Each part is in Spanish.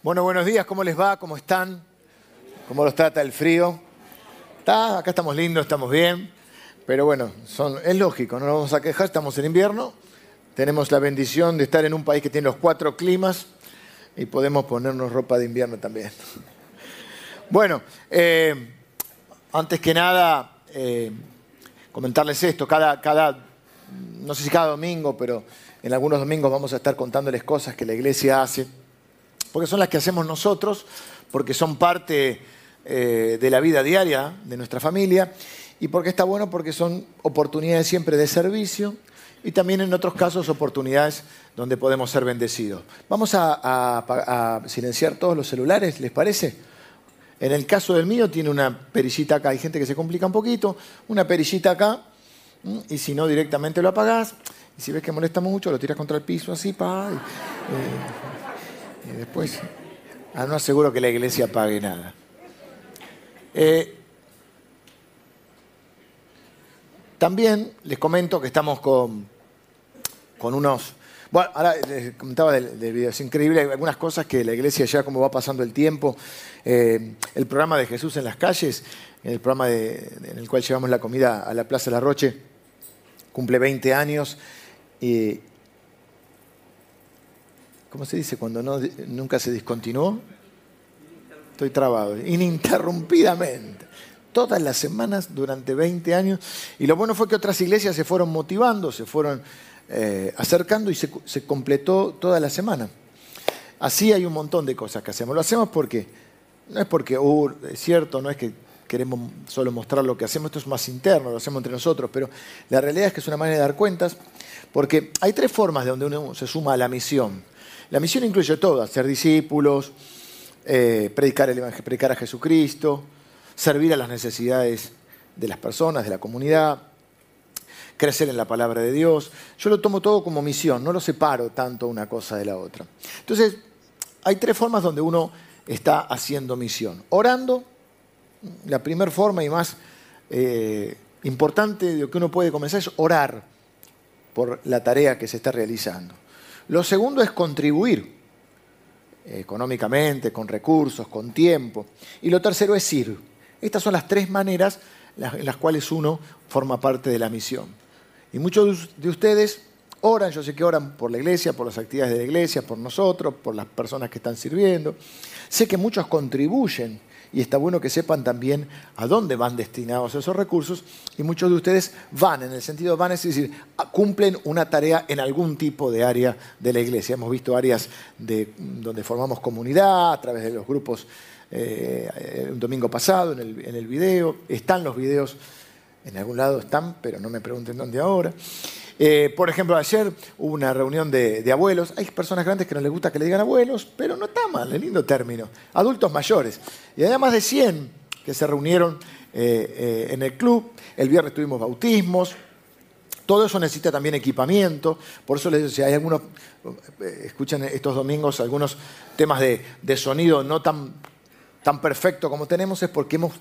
Bueno, buenos días, ¿cómo les va? ¿Cómo están? ¿Cómo los trata el frío? ¿Está? Acá estamos lindos, estamos bien, pero bueno, es lógico, no nos vamos a quejar, estamos en invierno, tenemos la bendición de estar en un país que tiene los cuatro climas y podemos ponernos ropa de invierno también. Bueno, eh, antes que nada, eh, comentarles esto, cada, cada, no sé si cada domingo, pero en algunos domingos vamos a estar contándoles cosas que la iglesia hace porque son las que hacemos nosotros, porque son parte eh, de la vida diaria de nuestra familia y porque está bueno porque son oportunidades siempre de servicio y también en otros casos oportunidades donde podemos ser bendecidos. Vamos a, silenciar todos los celulares, ¿les parece? En el caso del mío tiene una perillita acá, hay gente que se complica un poquito, una perillita acá, y si no directamente lo apagás, y si ves que molesta mucho, lo tiras contra el piso así, pa, y después, ah, no aseguro que la iglesia pague nada. Eh, también les comento que estamos con, con unos... Bueno, ahora les comentaba del, video, es increíble, hay algunas cosas que la iglesia ya como va pasando el tiempo, eh, el programa de Jesús en las calles, el programa en el cual llevamos la comida a la Plaza La Roche, cumple 20 años y, ¿cómo se dice cuando nunca se discontinuó? Estoy trabado, ininterrumpidamente. Todas las semanas durante 20 años. Y lo bueno fue que otras iglesias se fueron motivando, se fueron eh, acercando y se, completó toda la semana. Así hay un montón de cosas que hacemos. Lo hacemos porque, no es porque, uh, es cierto, no es que queremos solo mostrar lo que hacemos, esto es más interno, lo hacemos entre nosotros, pero la realidad es que es una manera de dar cuentas, porque hay tres formas de donde uno se suma a la misión. La misión incluye todo, ser discípulos, eh, predicar, el predicar a Jesucristo, servir a las necesidades de las personas, de la comunidad, crecer en la palabra de Dios. Yo lo tomo todo como misión, no lo separo tanto una cosa de la otra. Entonces, hay tres formas donde uno está haciendo misión. Orando, la primera forma y más eh, importante de lo que uno puede comenzar es orar por la tarea que se está realizando. Lo segundo es contribuir económicamente, con recursos, con tiempo. Y lo tercero es ir. Estas son las tres maneras en las cuales uno forma parte de la misión. Y muchos de ustedes oran, yo sé que oran por la iglesia, por las actividades de la iglesia, por nosotros, por las personas que están sirviendo. Sé que muchos contribuyen y está bueno que sepan también a dónde van destinados esos recursos y muchos de ustedes van, en el sentido van, es decir, cumplen una tarea en algún tipo de área de la iglesia. Hemos visto áreas de, donde formamos comunidad a través de los grupos eh, un domingo pasado en el, en el video, están los videos, en algún lado están, pero no me pregunten dónde ahora. Eh, por ejemplo, ayer hubo una reunión de, abuelos. Hay personas grandes que no les gusta que le digan abuelos, pero no está mal, es lindo término. Adultos mayores. Y hay más de 100 que se reunieron eh, eh, en el club. El viernes tuvimos bautismos. Todo eso necesita también equipamiento. Por eso les si hay algunos, escuchan estos domingos algunos temas de, de sonido no tan tan perfecto como tenemos es porque hemos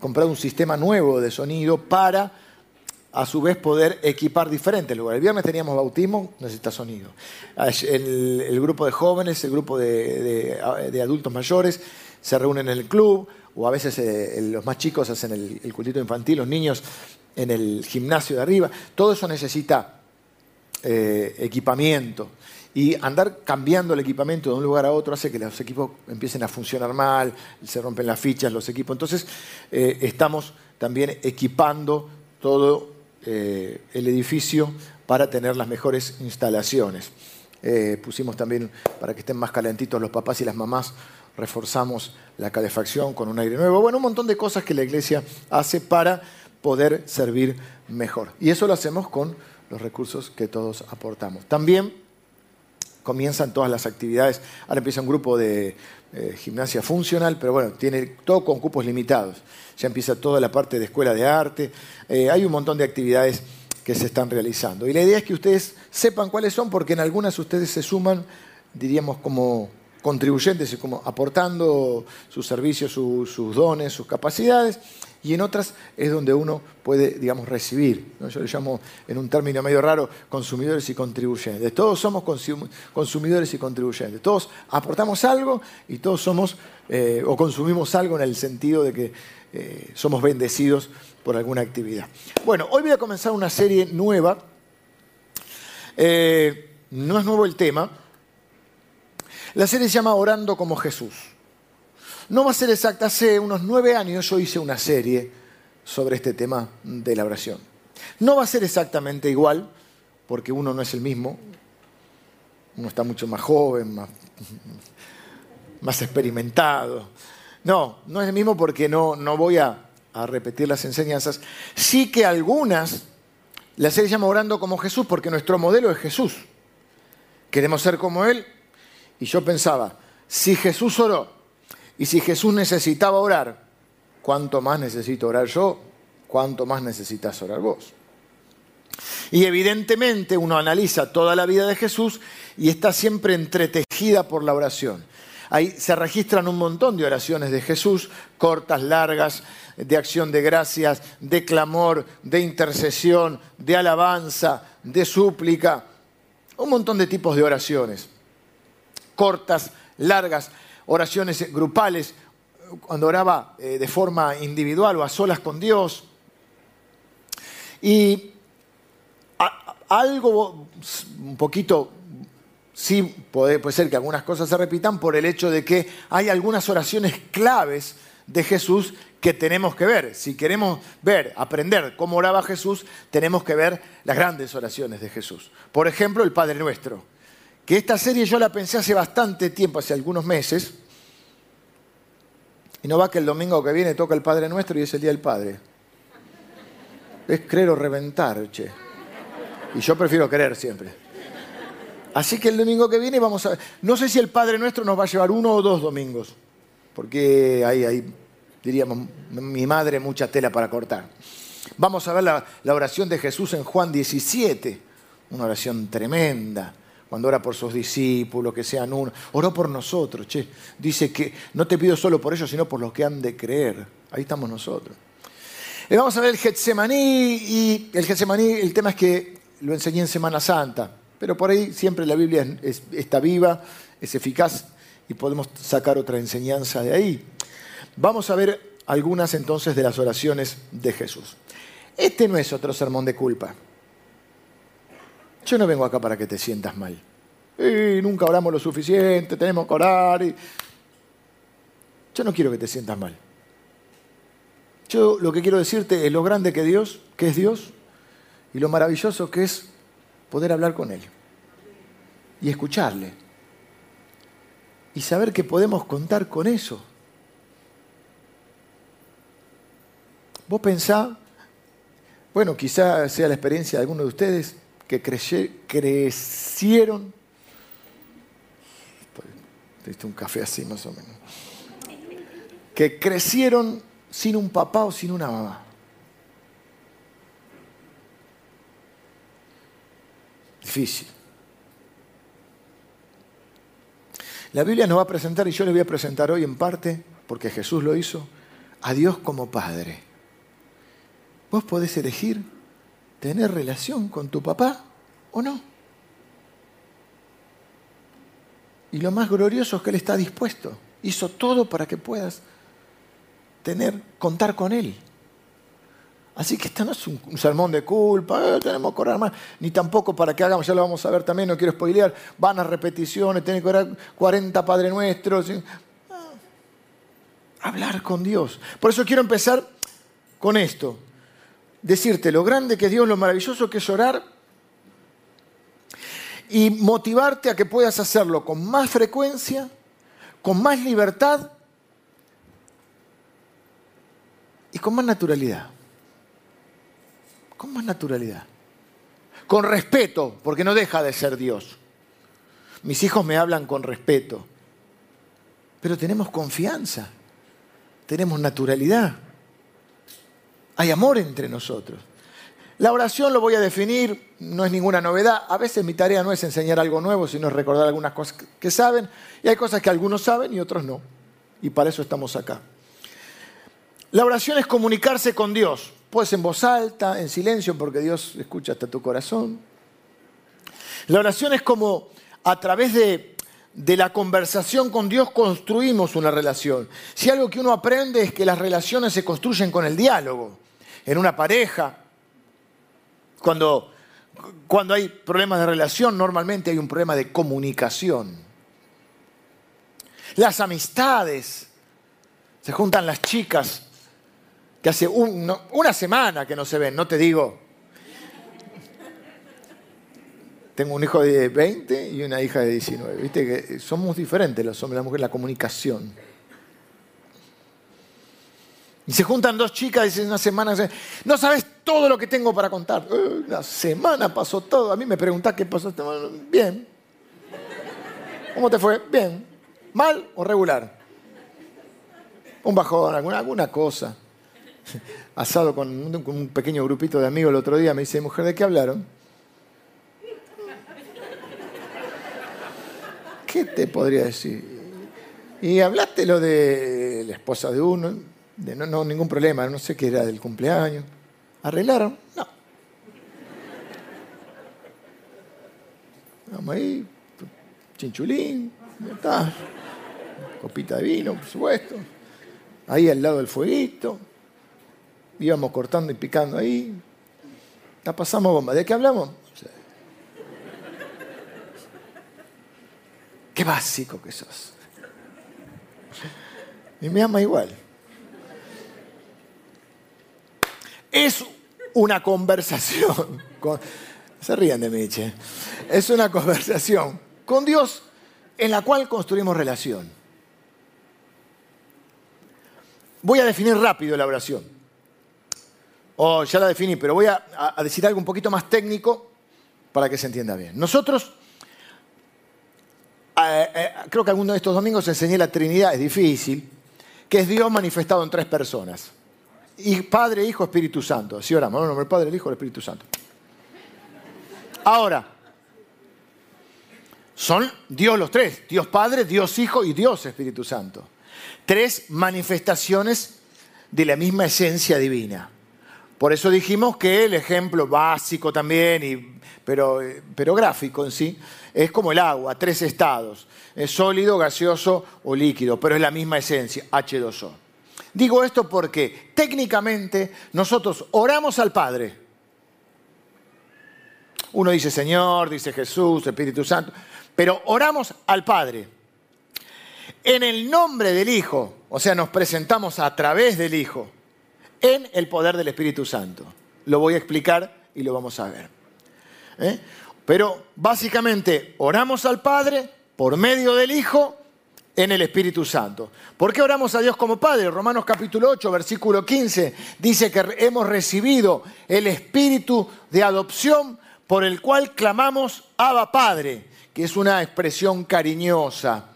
comprado un sistema nuevo de sonido para a su vez poder equipar diferentes lugares. El viernes teníamos bautismo, necesita sonido. El, grupo de jóvenes, el grupo de, adultos mayores se reúnen en el club, o a veces eh, los más chicos hacen el, el, cultito infantil, los niños en el gimnasio de arriba. Todo eso necesita eh, equipamiento. Y andar cambiando el equipamiento de un lugar a otro hace que los equipos empiecen a funcionar mal, se rompen las fichas, los equipos. Entonces, eh, estamos también equipando todo eh, el edificio para tener las mejores instalaciones. Eh, pusimos también, para que estén más calentitos los papás y las mamás, reforzamos la calefacción con un aire nuevo. Bueno, un montón de cosas que la iglesia hace para poder servir mejor. Y eso lo hacemos con los recursos que todos aportamos. También comienzan todas las actividades. Ahora empieza un grupo de eh, gimnasia funcional, pero bueno, tiene todo con cupos limitados. Ya empieza toda la parte de escuela de arte. Eh, hay un montón de actividades que se están realizando. Y la idea es que ustedes sepan cuáles son, porque en algunas ustedes se suman, diríamos, como contribuyentes y como aportando sus servicios, sus dones, sus capacidades, y en otras es donde uno puede, digamos, recibir. Yo le llamo, en un término medio raro, consumidores y contribuyentes. Todos somos consumidores y contribuyentes. Todos aportamos algo y todos somos eh, o consumimos algo en el sentido de que eh, somos bendecidos por alguna actividad. Bueno, hoy voy a comenzar una serie nueva. Eh, no es nuevo el tema. La serie se llama Orando como Jesús. No va a ser exacta, hace unos nueve años yo hice una serie sobre este tema de la oración. No va a ser exactamente igual, porque uno no es el mismo, uno está mucho más joven, más, más experimentado. No, no es el mismo porque no, no voy a, a repetir las enseñanzas. Sí que algunas, la serie se Orando como Jesús porque nuestro modelo es Jesús. Queremos ser como Él. Y yo pensaba, si Jesús oró y si Jesús necesitaba orar, ¿cuánto más necesito orar yo? ¿Cuánto más necesitas orar vos? Y evidentemente uno analiza toda la vida de Jesús y está siempre entretejida por la oración. Ahí se registran un montón de oraciones de Jesús, cortas, largas, de acción de gracias, de clamor, de intercesión, de alabanza, de súplica, un montón de tipos de oraciones, cortas, largas oraciones grupales, cuando oraba eh, de forma individual o a solas con Dios. Y algo un poquito, sí puede, ser que algunas cosas se repitan por el hecho de que hay algunas oraciones claves de Jesús que tenemos que ver. Si queremos ver, aprender cómo oraba Jesús, tenemos que ver las grandes oraciones de Jesús. Por ejemplo, el Padre Nuestro que esta serie yo la pensé hace bastante tiempo, hace algunos meses, y no va que el domingo que viene toca el Padre Nuestro y es el Día del Padre. Es creer o reventar, che. Y yo prefiero creer siempre. Así que el domingo que viene vamos a. No sé si el Padre Nuestro nos va a llevar uno o dos domingos, porque ahí, diríamos, mi madre, mucha tela para cortar. Vamos a ver la, oración de Jesús en Juan 17, una oración tremenda cuando ora por sus discípulos, que sean uno. Oró por nosotros, che. Dice que no te pido solo por ellos, sino por los que han de creer. Ahí estamos nosotros. Y vamos a ver el Getsemaní, y el Getsemaní, el tema es que lo enseñé en Semana Santa, pero por ahí siempre la Biblia está viva, es eficaz y podemos sacar otra enseñanza de ahí. Vamos a ver algunas entonces de las oraciones de Jesús. Este no es otro sermón de culpa. Yo no vengo acá para que te sientas mal. Nunca oramos lo suficiente, tenemos que orar. Yo no quiero que te sientas mal. Yo lo que quiero decirte es lo grande que Dios, que es Dios, y lo maravilloso que es poder hablar con Él y escucharle. Y saber que podemos contar con eso. Vos pensá, bueno, quizá sea la experiencia de alguno de ustedes, que crecieron, un café así más o menos, que crecieron sin un papá o sin una mamá. Difícil. La Biblia nos va a presentar, y yo le voy a presentar hoy en parte, porque Jesús lo hizo, a Dios como Padre. Vos podés elegir tener relación con tu papá o no. Y lo más glorioso es que Él está dispuesto. Hizo todo para que puedas tener, contar con Él. Así que esto no es un, sermón de culpa, eh, tenemos que orar más, ni tampoco para que hagamos, ya lo vamos a ver también, no quiero spoilear, van a repeticiones, tienen que orar 40 Padre Nuestros. Ah, hablar con Dios. Por eso quiero empezar con esto decirte lo grande que es Dios, lo maravilloso que es orar y motivarte a que puedas hacerlo con más frecuencia, con más libertad y con más naturalidad. Con más naturalidad. Con respeto, porque no deja de ser Dios. Mis hijos me hablan con respeto, pero tenemos confianza, tenemos naturalidad. Hay amor entre nosotros. La oración lo voy a definir, no es ninguna novedad. A veces mi tarea no es enseñar algo nuevo, sino recordar algunas cosas que saben. Y hay cosas que algunos saben y otros no. Y para eso estamos acá. La oración es comunicarse con Dios. Puedes en voz alta, en silencio, porque Dios escucha hasta tu corazón. La oración es como a través de, de la conversación con Dios construimos una relación. Si algo que uno aprende es que las relaciones se construyen con el diálogo. En una pareja, cuando, cuando hay problemas de relación, normalmente hay un problema de comunicación. Las amistades, se juntan las chicas que hace una semana que no se ven, no te digo. Tengo un hijo de 20 y una hija de 19. Viste que somos diferentes los hombres y las mujeres, la comunicación. Y se juntan dos chicas y dicen una semana, no sabes todo lo que tengo para contar. Eh, una semana pasó todo. A mí me preguntás qué pasó. Bien. ¿Cómo te fue? Bien. ¿Mal o regular? Un bajón, alguna, alguna cosa. Asado con un, pequeño grupito de amigos el otro día, me dice, mujer, ¿de qué hablaron? ¿Qué te podría decir? Y hablaste lo de la esposa de uno, de no, no, ningún problema, no sé qué era del cumpleaños. ¿Arreglaron? No. Vamos ahí, chinchulín, está. Copita de vino, por supuesto. Ahí al lado del fueguito. Íbamos cortando y picando ahí. La pasamos bomba. ¿De qué hablamos? Qué básico que sos. Y me ama igual. Es una conversación. Con, se ríen de mí, Es una conversación con Dios en la cual construimos relación. Voy a definir rápido la oración. O ya la definí, pero voy a, decir algo un poquito más técnico para que se entienda bien. Nosotros eh, eh, creo que alguno de estos domingos enseñé la Trinidad, es difícil, que es Dios manifestado en tres personas. Y Padre, Hijo, Espíritu Santo. Así oramos, ¿no? el Padre, el Hijo, el Espíritu Santo. Ahora, son Dios los tres, Dios Padre, Dios Hijo y Dios Espíritu Santo. Tres manifestaciones de la misma esencia divina. Por eso dijimos que el ejemplo básico también, pero, pero gráfico en sí, es como el agua, tres estados, es sólido, gaseoso o líquido, pero es la misma esencia, H2O. Digo esto porque técnicamente nosotros oramos al Padre. Uno dice Señor, dice Jesús, Espíritu Santo, pero oramos al Padre. En el nombre del Hijo, o sea, nos presentamos a través del Hijo, en el poder del Espíritu Santo. Lo voy a explicar y lo vamos a ver. ¿Eh? Pero básicamente oramos al Padre por medio del Hijo en el Espíritu Santo. ¿Por qué oramos a Dios como Padre? Romanos capítulo 8, versículo 15 dice que hemos recibido el Espíritu de adopción por el cual clamamos Abba Padre, que es una expresión cariñosa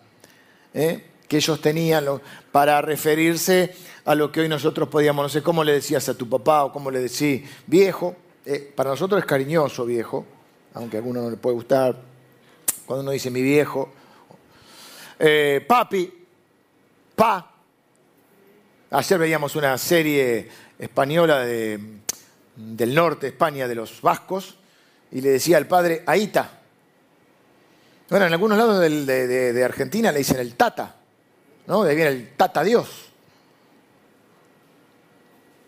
¿eh? que ellos tenían para referirse a lo que hoy nosotros podíamos, no sé cómo le decías a tu papá o cómo le decís viejo. Eh, para nosotros es cariñoso viejo, aunque a alguno no le puede gustar, cuando uno dice mi viejo, eh, papi, pa. Ayer veíamos una serie española del norte España, de los vascos, y le decía al padre, Aita. Bueno, en algunos lados de, Argentina le dicen el tata, ¿no? De ahí viene el tata Dios.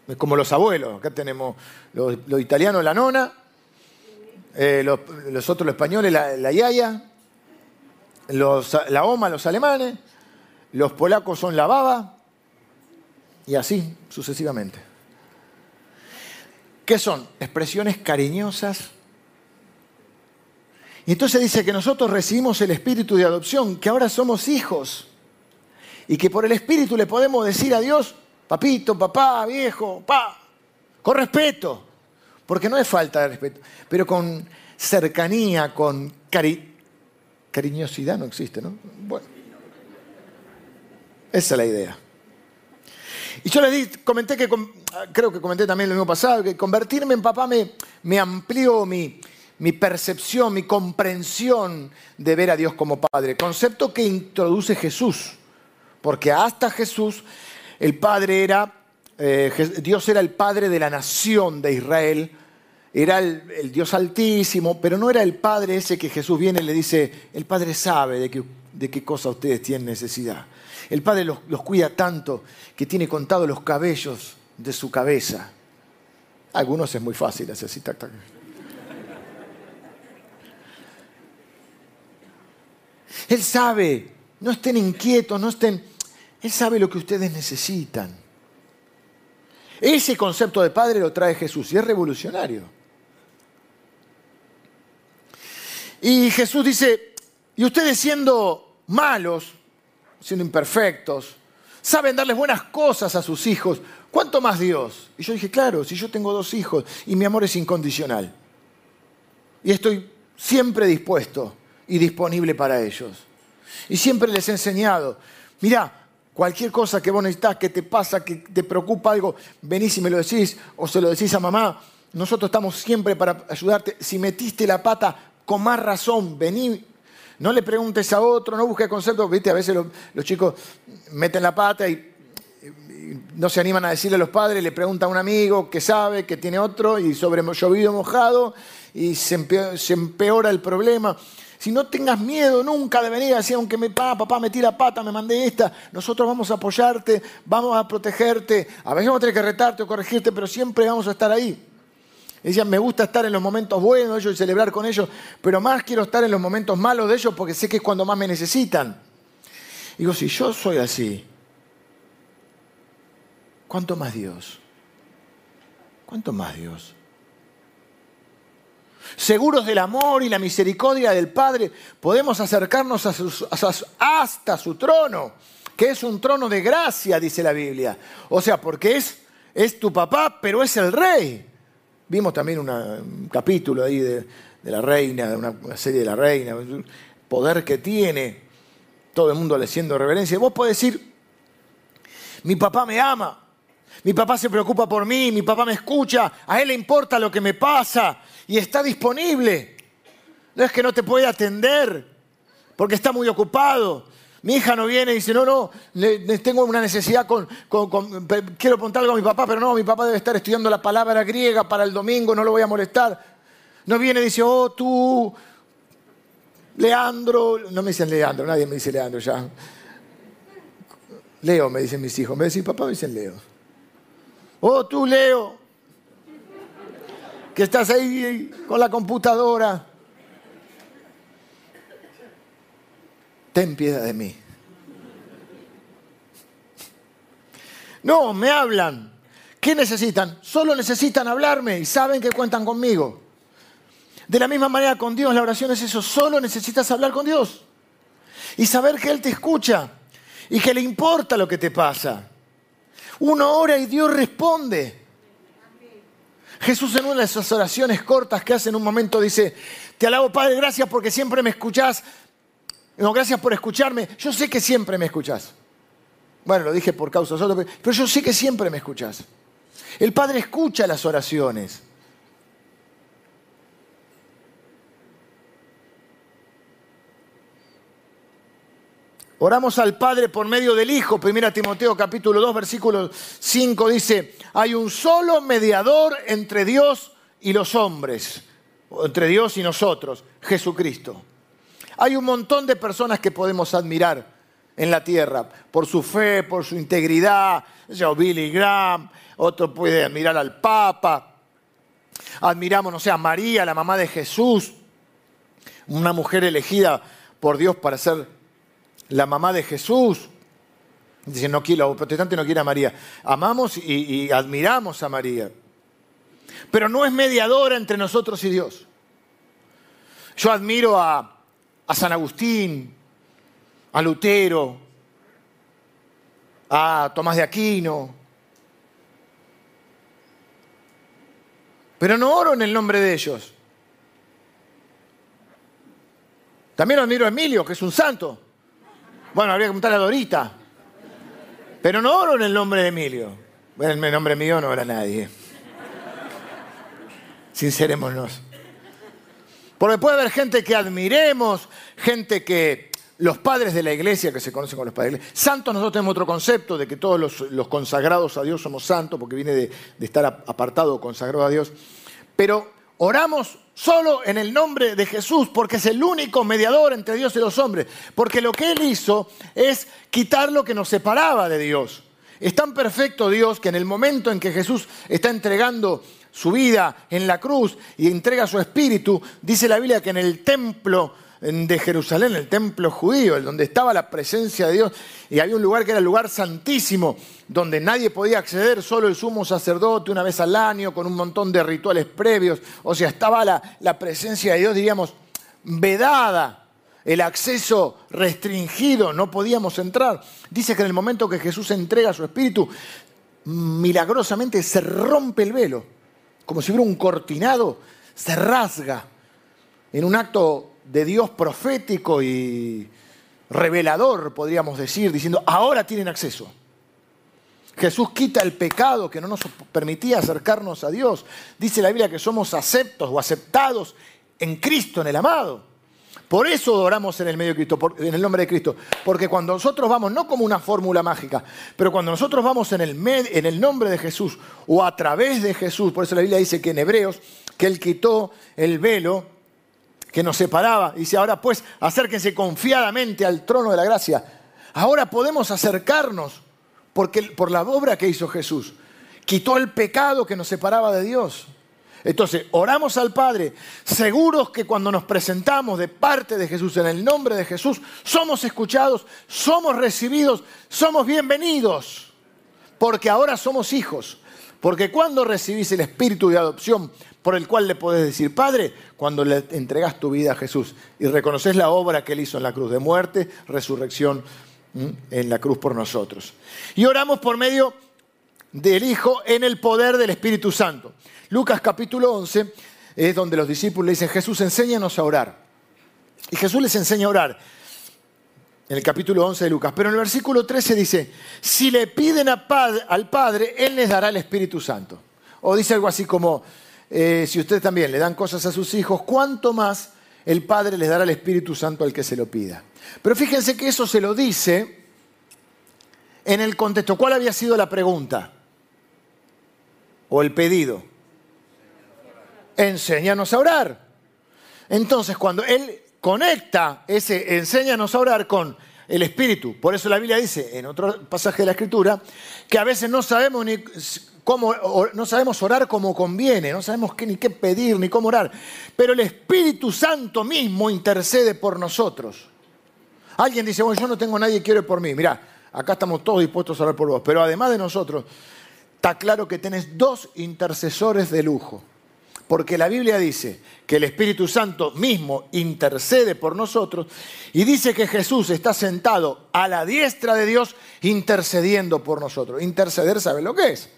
Es como los abuelos, acá tenemos los, los italianos la nona, eh, los, otros los españoles, la, yaya, la oma, los alemanes, los polacos son la baba, y así sucesivamente. ¿Qué son? Expresiones cariñosas. Y entonces dice que nosotros recibimos el espíritu de adopción, que ahora somos hijos, y que por el espíritu le podemos decir a Dios, papito, papá, viejo, pa, con respeto. Porque no es falta de respeto, pero con cercanía, con cariñosidad no existe, ¿no? Bueno, esa es la idea. Y yo les di, comenté que, creo que comenté también lo mismo pasado, que convertirme en papá me, amplió mi percepción, mi comprensión de ver a Dios como Padre. Concepto que introduce Jesús, porque hasta Jesús el Padre era, eh, Dios era el Padre de la nación de Israel, era el, Dios altísimo, pero no era el Padre ese que Jesús viene y le dice, el Padre sabe de qué, de qué cosa ustedes tienen necesidad. El Padre los, cuida tanto que tiene contado los cabellos de su cabeza. Algunos es muy fácil hacer así, tac. Él sabe, no estén inquietos, no estén... Él sabe lo que ustedes necesitan. Ese concepto de padre lo trae Jesús y es revolucionario. Y Jesús dice, y ustedes siendo malos, siendo imperfectos, saben darles buenas cosas a sus hijos, ¿cuánto más Dios? Y yo dije, claro, si yo tengo dos hijos y mi amor es incondicional, y estoy siempre dispuesto y disponible para ellos, y siempre les he enseñado, mira, cualquier cosa que vos necesitas, que te pasa, que te preocupa algo, venís y me lo decís, o se lo decís a mamá, nosotros estamos siempre para ayudarte. Si metiste la pata, con más razón, vení, no le preguntes a otro, no busques conceptos, viste, a veces los, chicos meten la pata y, no se animan a decirle a los padres, le pregunta a un amigo que sabe, que tiene otro, y sobre llovido mojado, y se empeora, el problema. Si no tengas miedo nunca de venir así, aunque me, papá, papá me tira pata, me mandé esta, nosotros vamos a apoyarte, vamos a protegerte, a veces vamos a tener que retarte o corregirte, pero siempre vamos a estar ahí. Decían, me gusta estar en los momentos buenos de ellos y celebrar con ellos, pero más quiero estar en los momentos malos de ellos porque sé que es cuando más me necesitan. Digo, si yo soy así, ¿cuánto más Dios? ¿Cuánto más Dios? Seguros del amor y la misericordia del Padre, podemos acercarnos hasta su trono, que es un trono de gracia, dice la Biblia. O sea, porque es, es tu papá, pero es el rey. Vimos también un capítulo ahí de, la reina, de una, serie de la reina, poder que tiene, todo el mundo le haciendo reverencia. Vos podés decir, mi papá me ama, mi papá se preocupa por mí, mi papá me escucha, a él le importa lo que me pasa y está disponible. No es que no te pueda atender porque está muy ocupado, mi hija no viene y dice, no, no, tengo una necesidad con, quiero preguntar algo a mi papá, pero no, mi papá debe estar estudiando la palabra griega para el domingo, no lo voy a molestar. No viene y dice, oh, tú, Leandro, no me dicen Leandro, nadie me dice Leandro ya. Leo, me dicen mis hijos. Me dicen papá, me dicen Leo. Oh, tú, Leo, que estás ahí con la computadora. ten piedad de mí. No, me hablan. ¿Qué necesitan? Solo necesitan hablarme y saben que cuentan conmigo. De la misma manera con Dios, la oración es eso, solo necesitas hablar con Dios y saber que Él te escucha y que le importa lo que te pasa. Uno ora y Dios responde. Jesús en una de esas oraciones cortas que hace en un momento dice, te alabo Padre, gracias porque siempre me escuchás, no, gracias por escucharme. Yo sé que siempre me escuchás. Bueno, lo dije por causa solo, pero yo sé que siempre me escuchás. El Padre escucha las oraciones. Oramos al Padre por medio del Hijo. Primera Timoteo capítulo 2 versículo 5 dice, hay un solo mediador entre Dios y los hombres, entre Dios y nosotros, Jesucristo. Hay un montón de personas que podemos admirar en la tierra por su fe, por su integridad. Yo, Billy Graham, otro puede admirar al Papa. Admiramos, no sé, a María, la mamá de Jesús, una mujer elegida por Dios para ser la mamá de Jesús. Dicen, no quiero, los protestantes no quieren a María. Amamos y, admiramos a María. Pero no es mediadora entre nosotros y Dios. Yo admiro a, a San Agustín, a Lutero, a Tomás de Aquino. Pero no oro en el nombre de ellos. También admiro a Emilio, que es un santo. Bueno, habría que preguntarle a Dorita. Pero no oro en el nombre de Emilio. Bueno, en el nombre mío no ora nadie. Sincerémonos. Porque puede haber gente que admiremos, gente que los padres de la iglesia, que se conocen con los padres de la iglesia. Santos, nosotros tenemos otro concepto de que todos los, consagrados a Dios somos santos, porque viene de, de estar apartado o consagrado a Dios. Pero oramos solo en el nombre de Jesús, porque es el único mediador entre Dios y los hombres. Porque lo que Él hizo es quitar lo que nos separaba de Dios. Es tan perfecto Dios que en el momento en que Jesús está entregando su vida en la cruz y entrega su espíritu, dice la Biblia que en el templo de Jerusalén, el templo judío, donde estaba la presencia de Dios, y había un lugar que era el lugar santísimo, donde nadie podía acceder, solo el sumo sacerdote una vez al año, con un montón de rituales previos, o sea, estaba la, la presencia de Dios, diríamos, vedada, el acceso restringido, no podíamos entrar. Dice que en el momento que Jesús entrega su espíritu, milagrosamente se rompe el velo, como si hubiera un cortinado, se rasga en un acto de Dios profético y revelador, podríamos decir, diciendo, ahora tienen acceso. Jesús quita el pecado que no nos permitía acercarnos a Dios. Dice la Biblia que somos aceptos o aceptados en Cristo, en el amado. Por eso oramos en el medio de Cristo, en el nombre de Cristo. Porque cuando nosotros vamos, no como una fórmula mágica, pero cuando nosotros vamos en el, en el nombre de Jesús o a través de Jesús, por eso la Biblia dice que en Hebreos, que Él quitó el velo que nos separaba. Dice, ahora pues acérquense confiadamente al trono de la gracia. Ahora podemos acercarnos porque, por la obra que hizo Jesús. Quitó el pecado que nos separaba de Dios. Entonces, oramos al Padre, seguros que cuando nos presentamos de parte de Jesús, en el nombre de Jesús, somos escuchados, somos recibidos, somos bienvenidos, porque ahora somos hijos. Porque cuando recibís el espíritu de adopción por el cual le podés decir, Padre, cuando le entregas tu vida a Jesús y reconoces la obra que Él hizo en la cruz de muerte, resurrección en la cruz por nosotros. Y oramos por medio del Hijo en el poder del Espíritu Santo. Lucas capítulo 11 es donde los discípulos le dicen, Jesús, enséñanos a orar. Y Jesús les enseña a orar en el capítulo 11 de Lucas. Pero en el versículo 13 dice, si le piden al Padre, Él les dará el Espíritu Santo. O dice algo así como, eh, si ustedes también le dan cosas a sus hijos, ¿cuánto más el Padre les dará el Espíritu Santo al que se lo pida? Pero fíjense que eso se lo dice en el contexto. ¿Cuál había sido la pregunta? O el pedido. Enséñanos a orar. Entonces, cuando Él conecta ese enséñanos a orar con el Espíritu, por eso la Biblia dice en otro pasaje de la Escritura, que a veces no sabemos ni no sabemos orar como conviene, no sabemos ni qué pedir, ni cómo orar, pero el Espíritu Santo mismo intercede por nosotros. Alguien dice, bueno, yo no tengo nadie que quiere por mí. Mirá, acá estamos todos dispuestos a orar por vos, pero además de nosotros, está claro que tenés dos intercesores de lujo. Porque la Biblia dice que el Espíritu Santo mismo intercede por nosotros y dice que Jesús está sentado a la diestra de Dios intercediendo por nosotros. Interceder, ¿sabe lo que es?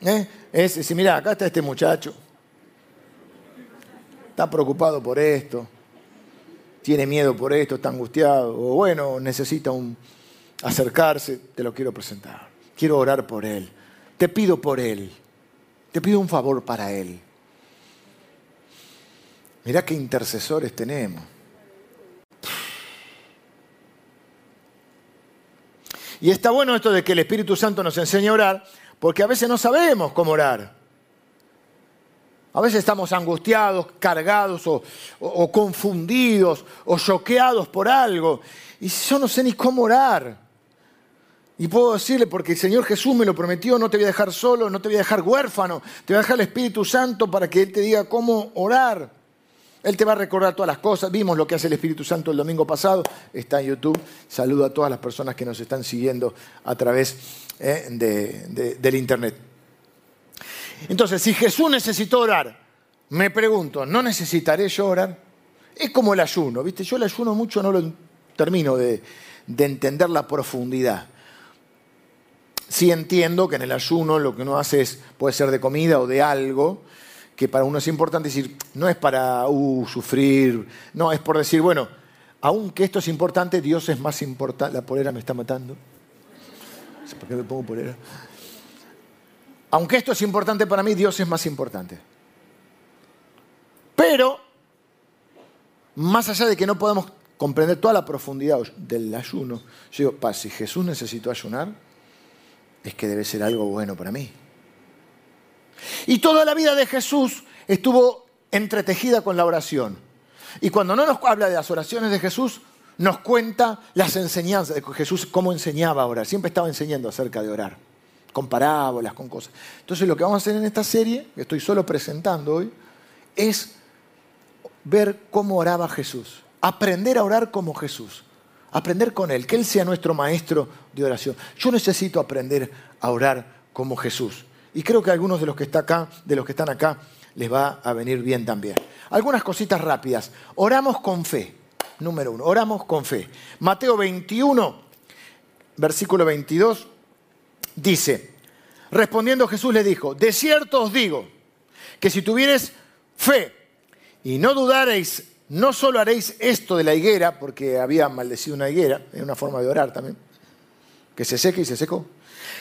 ¿Eh? Es decir, mira, acá está este muchacho, está preocupado por esto, tiene miedo por esto, está angustiado, o bueno, necesita un acercarse, te lo quiero presentar. Quiero orar por él. Te pido por él. Te pido un favor para él. Mirá qué intercesores tenemos. Y está bueno esto de que el Espíritu Santo nos enseñe a orar, porque a veces no sabemos cómo orar. A veces estamos angustiados, cargados o, confundidos o choqueados por algo. Y yo no sé ni cómo orar. Y puedo decirle, porque el Señor Jesús me lo prometió, no te voy a dejar solo, no te voy a dejar huérfano, te voy a dejar el Espíritu Santo para que Él te diga cómo orar. Él te va a recordar todas las cosas. Vimos lo que hace el Espíritu Santo el domingo pasado. Está en YouTube. Saludo a todas las personas que nos están siguiendo a través eh, del Internet. Entonces, si Jesús necesitó orar, me pregunto, ¿no necesitaré yo orar? Es como el ayuno, ¿viste? Yo el ayuno mucho no lo termino de, de entender la profundidad. Sí entiendo que en el ayuno lo que uno hace es, puede ser de comida o de algo, que para uno es importante decir, no es para uh, sufrir, no, es por decir, bueno, aunque esto es importante, Dios es más importante. La polera me está matando. qué me pongo polera? Aunque esto es importante para mí, Dios es más importante. Pero, más allá de que no podemos comprender toda la profundidad del ayuno, yo digo, si Jesús necesitó ayunar, es que debe ser algo bueno para mí. Y toda la vida de Jesús estuvo entretejida con la oración. Y cuando no nos habla de las oraciones de Jesús, nos cuenta las enseñanzas de Jesús, cómo enseñaba a orar. Siempre estaba enseñando acerca de orar, con parábolas, con cosas. Entonces lo que vamos a hacer en esta serie, que estoy solo presentando hoy, es ver cómo oraba Jesús. Aprender a orar como Jesús. Aprender con Él, que Él sea nuestro maestro de oración. Yo necesito aprender a orar como Jesús. Y creo que a algunos de los que, está acá, de los que están acá les va a venir bien también. Algunas cositas rápidas. Oramos con fe. Número uno, oramos con fe. Mateo 21, versículo 22, dice, respondiendo Jesús le dijo, de cierto os digo, que si tuvieres fe y no dudareis, no solo haréis esto de la higuera, porque había maldecido una higuera, es una forma de orar también, que se seque y se secó,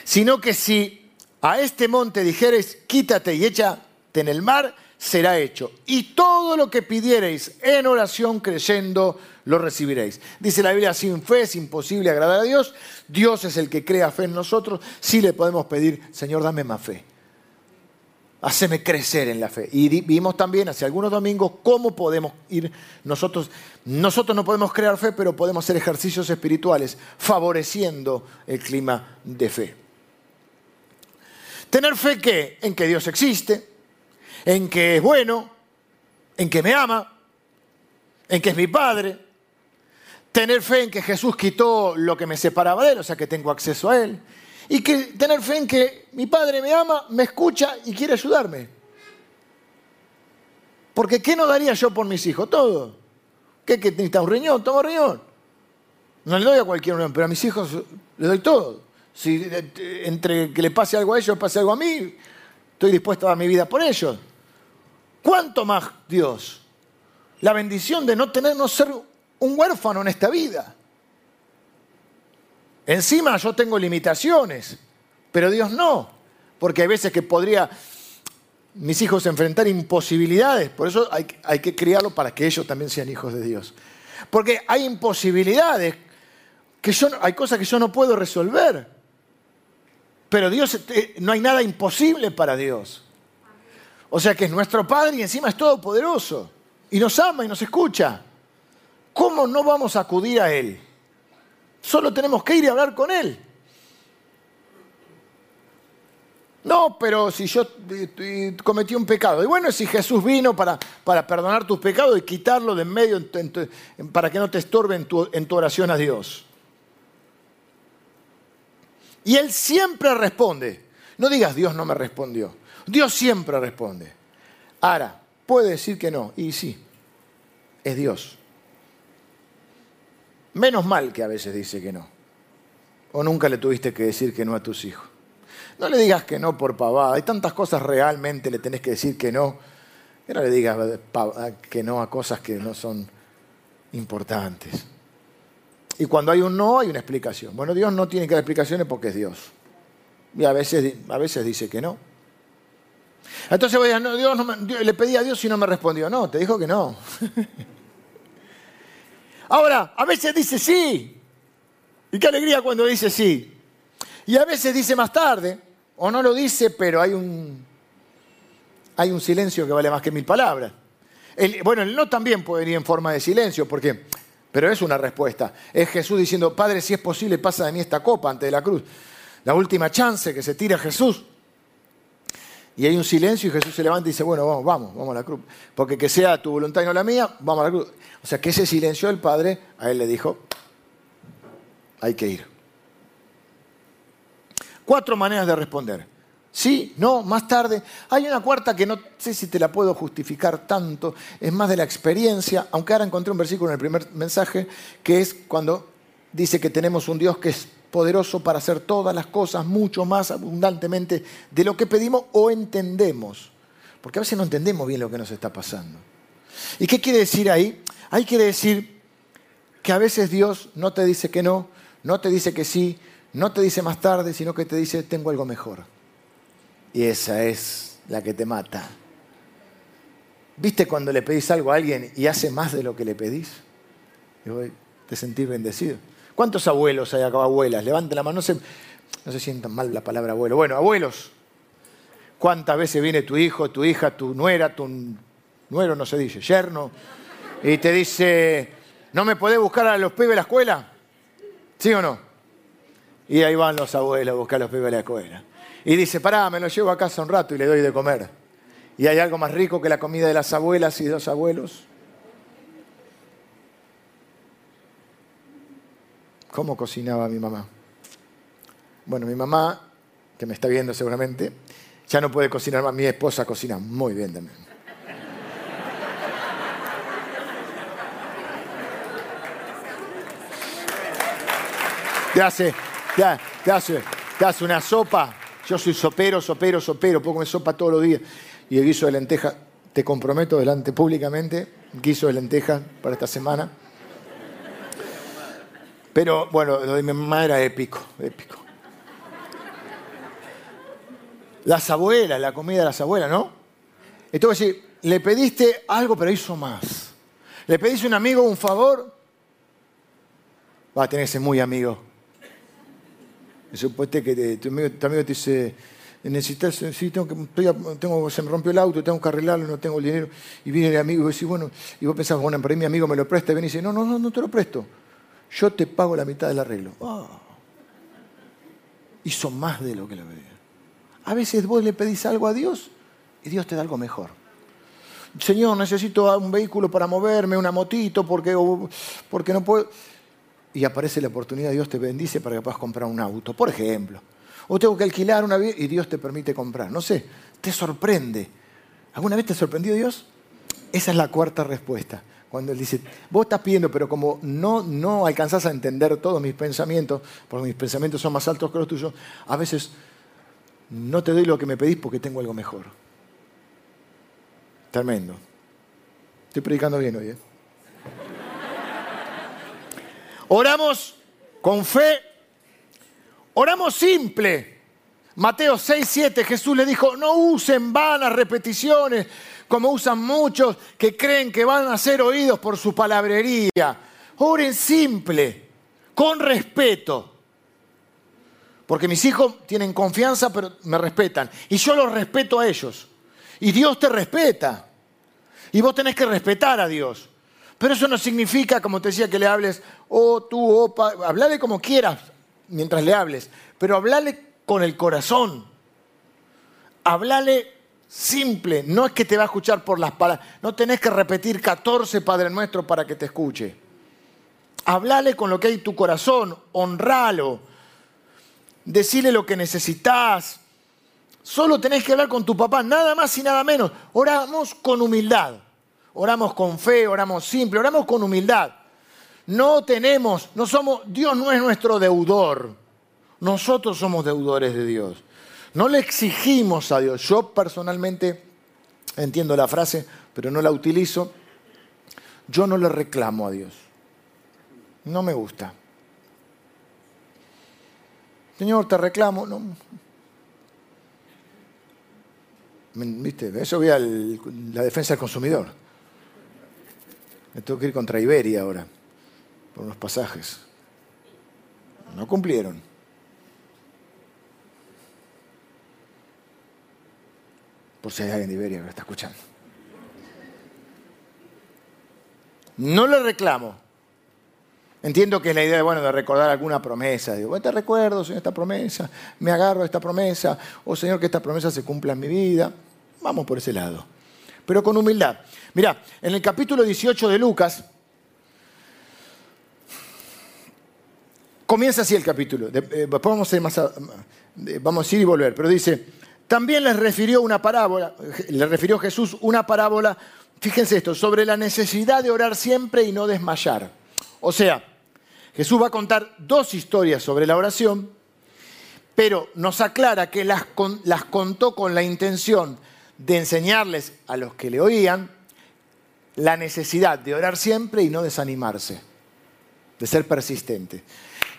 sino que si a este monte dijereis, quítate y échate en el mar, será hecho. Y todo lo que pidiereis en oración creyendo, lo recibiréis. Dice la Biblia, sin fe es imposible agradar a Dios. Dios es el que crea fe en nosotros. Sí le podemos pedir, Señor, dame más fe. Haceme crecer en la fe. Y vimos también hace algunos domingos cómo podemos ir nosotros. Nosotros no podemos crear fe, pero podemos hacer ejercicios espirituales favoreciendo el clima de fe. Tener fe que en que Dios existe, en que es bueno, en que me ama, en que es mi Padre. Tener fe en que Jesús quitó lo que me separaba de Él, o sea que tengo acceso a Él. Y que tener fe en que mi Padre me ama, me escucha y quiere ayudarme. Porque ¿qué no daría yo por mis hijos? Todo. ¿Qué, que necesita un riñón? Toma un riñón. No le doy a cualquier riñón, pero a mis hijos le doy todo. Si eh, entre que le pase algo a ellos, pase algo a mí, estoy dispuesto a dar mi vida por ellos. ¿Cuánto más Dios? La bendición de no tener, ser un huérfano en esta vida. Encima yo tengo limitaciones, pero Dios no, porque hay veces que podría mis hijos enfrentar imposibilidades, por eso hay, hay que criarlo para que ellos también sean hijos de Dios. Porque hay imposibilidades, que yo, hay cosas que yo no puedo resolver, pero Dios, eh, no hay nada imposible para Dios. O sea que es nuestro Padre y encima es todopoderoso. Y nos ama y nos escucha. ¿Cómo no vamos a acudir a Él? Solo tenemos que ir y hablar con Él. No, pero si yo eh, cometí un pecado. Y bueno, si Jesús vino para, para perdonar tus pecados y quitarlo de en medio para que no te estorbe en tu, en tu oración a Dios. Y Él siempre responde. No digas Dios no me respondió. Dios siempre responde. Ahora, puede decir que no, y sí, es Dios. Menos mal que a veces dice que no. O nunca le tuviste que decir que no a tus hijos. No le digas que no por pavada. Hay tantas cosas realmente le tenés que decir que no. Que no le digas que no a cosas que no son importantes. Y cuando hay un no, hay una explicación. Bueno, Dios no tiene que dar explicaciones porque es Dios. Y a veces, a veces dice que no. Entonces voy a, no, Dios le pedí a Dios y no me respondió. No, te dijo que no. Ahora, a veces dice sí. Y qué alegría cuando dice sí. Y a veces dice más tarde, o no lo dice, pero hay un, hay un silencio que vale más que mil palabras. bueno, el no también puede venir en forma de silencio, porque, pero es una respuesta. Es Jesús diciendo, Padre, si es posible, pasa de mí esta copa ante la cruz. La última chance que se tira Jesús. Y hay un silencio y Jesús se levanta y dice, bueno, vamos, vamos, vamos a la cruz. Porque que sea tu voluntad y no la mía, vamos a la cruz. O sea que ese silencio del Padre a él le dijo, hay que ir. Cuatro maneras de responder. Sí, no, más tarde. Hay una cuarta que no sé si te la puedo justificar tanto, es más de la experiencia, aunque ahora encontré un versículo en el primer mensaje, que es cuando dice que tenemos un Dios que es poderoso para hacer todas las cosas mucho más abundantemente de lo que pedimos o entendemos. Porque a veces no entendemos bien lo que nos está pasando. ¿Y qué quiere decir ahí? Ahí quiere decir que a veces Dios no te dice que no, no te dice que sí, no te dice más tarde, sino que te dice, tengo algo mejor. Y esa es la que te mata. ¿Viste cuando le pedís algo a alguien y hace más de lo que le pedís? Te sentís bendecido. ¿Cuántos abuelos hay acá, abuelas? Levanten la mano, no se, no se sientan mal la palabra abuelo. Bueno, abuelos, ¿cuántas veces viene tu hijo, tu hija, tu nuera, tu nuero, no se dice, yerno, y te dice, ¿no me podés buscar a los pibes a la escuela? ¿Sí o no? Y ahí van los abuelos a buscar a los pibes a la escuela. Y dice, pará, me lo llevo a casa un rato y le doy de comer. ¿Y hay algo más rico que la comida de las abuelas y dos abuelos? ¿Cómo cocinaba mi mamá? Bueno, mi mamá, que me está viendo seguramente, ya no puede cocinar más. Mi esposa cocina muy bien también. Te hace, te, hace, te hace una sopa. Yo soy sopero, sopero, sopero, puedo comer sopa todos los días. Y el guiso de lenteja, te comprometo delante públicamente, guiso de lenteja para esta semana. Pero bueno, lo de mi mamá era épico, épico. Las abuelas, la comida de las abuelas, ¿no? Entonces, le pediste algo, pero hizo más. Le pediste a un amigo un favor, va a tenerse muy amigo. Supueste que tu, amigo, te dice, necesitas, sí, tengo que, tengo, se me rompió el auto, tengo que arreglarlo, no tengo el dinero. Y viene el amigo y vos decís, bueno, y vos pensás, bueno, ahí mi amigo me lo presta, y viene y dice, no, no, no, no te lo presto. Yo te pago la mitad del arreglo. Oh. Hizo más de lo que le pedía. A veces vos le pedís algo a Dios y Dios te da algo mejor. Señor, necesito un vehículo para moverme, una motito, porque, porque no puedo y aparece la oportunidad, Dios te bendice para que puedas comprar un auto, por ejemplo. O tengo que alquilar una vida y Dios te permite comprar. No sé, te sorprende. ¿Alguna vez te sorprendió Dios? Esa es la cuarta respuesta. Cuando Él dice, vos estás pidiendo, pero como no, no alcanzás a entender todos mis pensamientos, porque mis pensamientos son más altos que los tuyos, a veces no te doy lo que me pedís porque tengo algo mejor. Tremendo. Estoy predicando bien hoy, ¿eh? Oramos con fe, oramos simple. Mateo 6, 7, Jesús le dijo, no usen vanas repeticiones como usan muchos que creen que van a ser oídos por su palabrería. Oren simple, con respeto. Porque mis hijos tienen confianza, pero me respetan. Y yo los respeto a ellos. Y Dios te respeta. Y vos tenés que respetar a Dios. Pero eso no significa, como te decía, que le hables, oh tú, oh, hablale como quieras mientras le hables, pero hablale con el corazón. Hablale simple, no es que te va a escuchar por las palabras, no tenés que repetir 14 Padre Nuestro para que te escuche. Hablale con lo que hay en tu corazón, honralo, decile lo que necesitas. Solo tenés que hablar con tu papá, nada más y nada menos. Oramos con humildad. Oramos con fe, oramos simple, oramos con humildad. No tenemos, no somos, Dios no es nuestro deudor. Nosotros somos deudores de Dios. No le exigimos a Dios. Yo personalmente entiendo la frase, pero no la utilizo. Yo no le reclamo a Dios. No me gusta. Señor, te reclamo. No. ¿Viste? Eso voy a la defensa del consumidor. Me tengo que ir contra Iberia ahora, unos pasajes. No cumplieron. Por si hay alguien de Iberia que me está escuchando. No le reclamo. Entiendo que es la idea bueno, de recordar alguna promesa. Digo, bueno, te recuerdo, Señor, esta promesa, me agarro a esta promesa, o Señor, que esta promesa se cumpla en mi vida. Vamos por ese lado pero con humildad. Mira, en el capítulo 18 de Lucas, comienza así el capítulo. Eh, después vamos a, ir más vamos a ir y volver, pero dice, también les refirió una parábola, le refirió Jesús una parábola, fíjense esto, sobre la necesidad de orar siempre y no desmayar. O sea, Jesús va a contar dos historias sobre la oración, pero nos aclara que las, las contó con la intención de enseñarles a los que le oían la necesidad de orar siempre y no desanimarse, de ser persistente.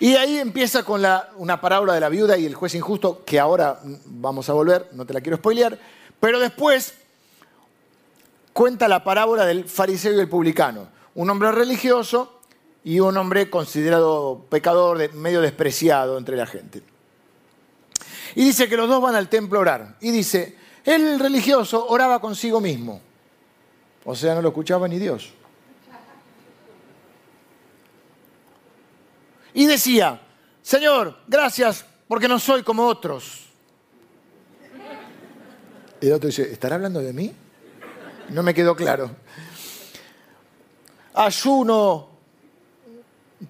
Y ahí empieza con una parábola de la viuda y el juez injusto, que ahora vamos a volver, no te la quiero spoilear, pero después cuenta la parábola del fariseo y el publicano, un hombre religioso y un hombre considerado pecador, medio despreciado entre la gente. Y dice que los dos van al templo a orar. Y dice, el religioso oraba consigo mismo. O sea, no lo escuchaba ni Dios. Y decía, Señor, gracias porque no soy como otros. Y el otro dice, ¿estará hablando de mí? No me quedó claro. Ayuno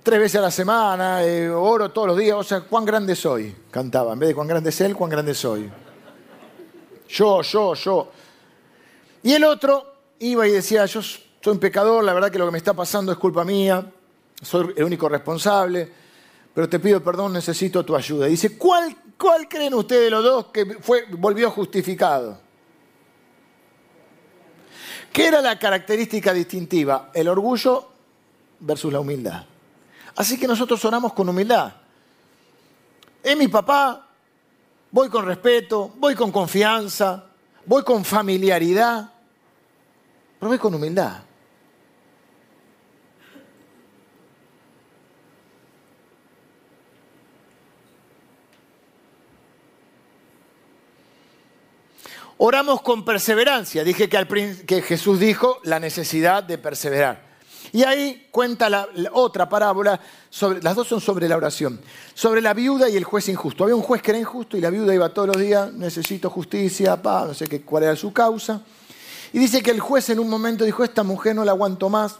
tres veces a la semana, eh, oro todos los días, o sea, cuán grande soy, cantaba. En vez de cuán grande es él, cuán grande soy. Yo, yo, yo. Y el otro iba y decía, yo soy un pecador, la verdad que lo que me está pasando es culpa mía, soy el único responsable, pero te pido perdón, necesito tu ayuda. Dice, ¿cuál, cuál creen ustedes de los dos que fue, volvió justificado? ¿Qué era la característica distintiva? El orgullo versus la humildad. Así que nosotros oramos con humildad. Es mi papá, voy con respeto, voy con confianza, voy con familiaridad, pero voy con humildad. Oramos con perseverancia. Dije que, Jesús dijo la necesidad de perseverar. Y ahí cuenta la, otra parábola, sobre, las dos son sobre la oración, sobre la viuda y el juez injusto. Había un juez que era injusto y la viuda iba todos los días, necesito justicia, pa, no sé qué, cuál era su causa. Y dice que el juez en un momento dijo, esta mujer no la aguanto más,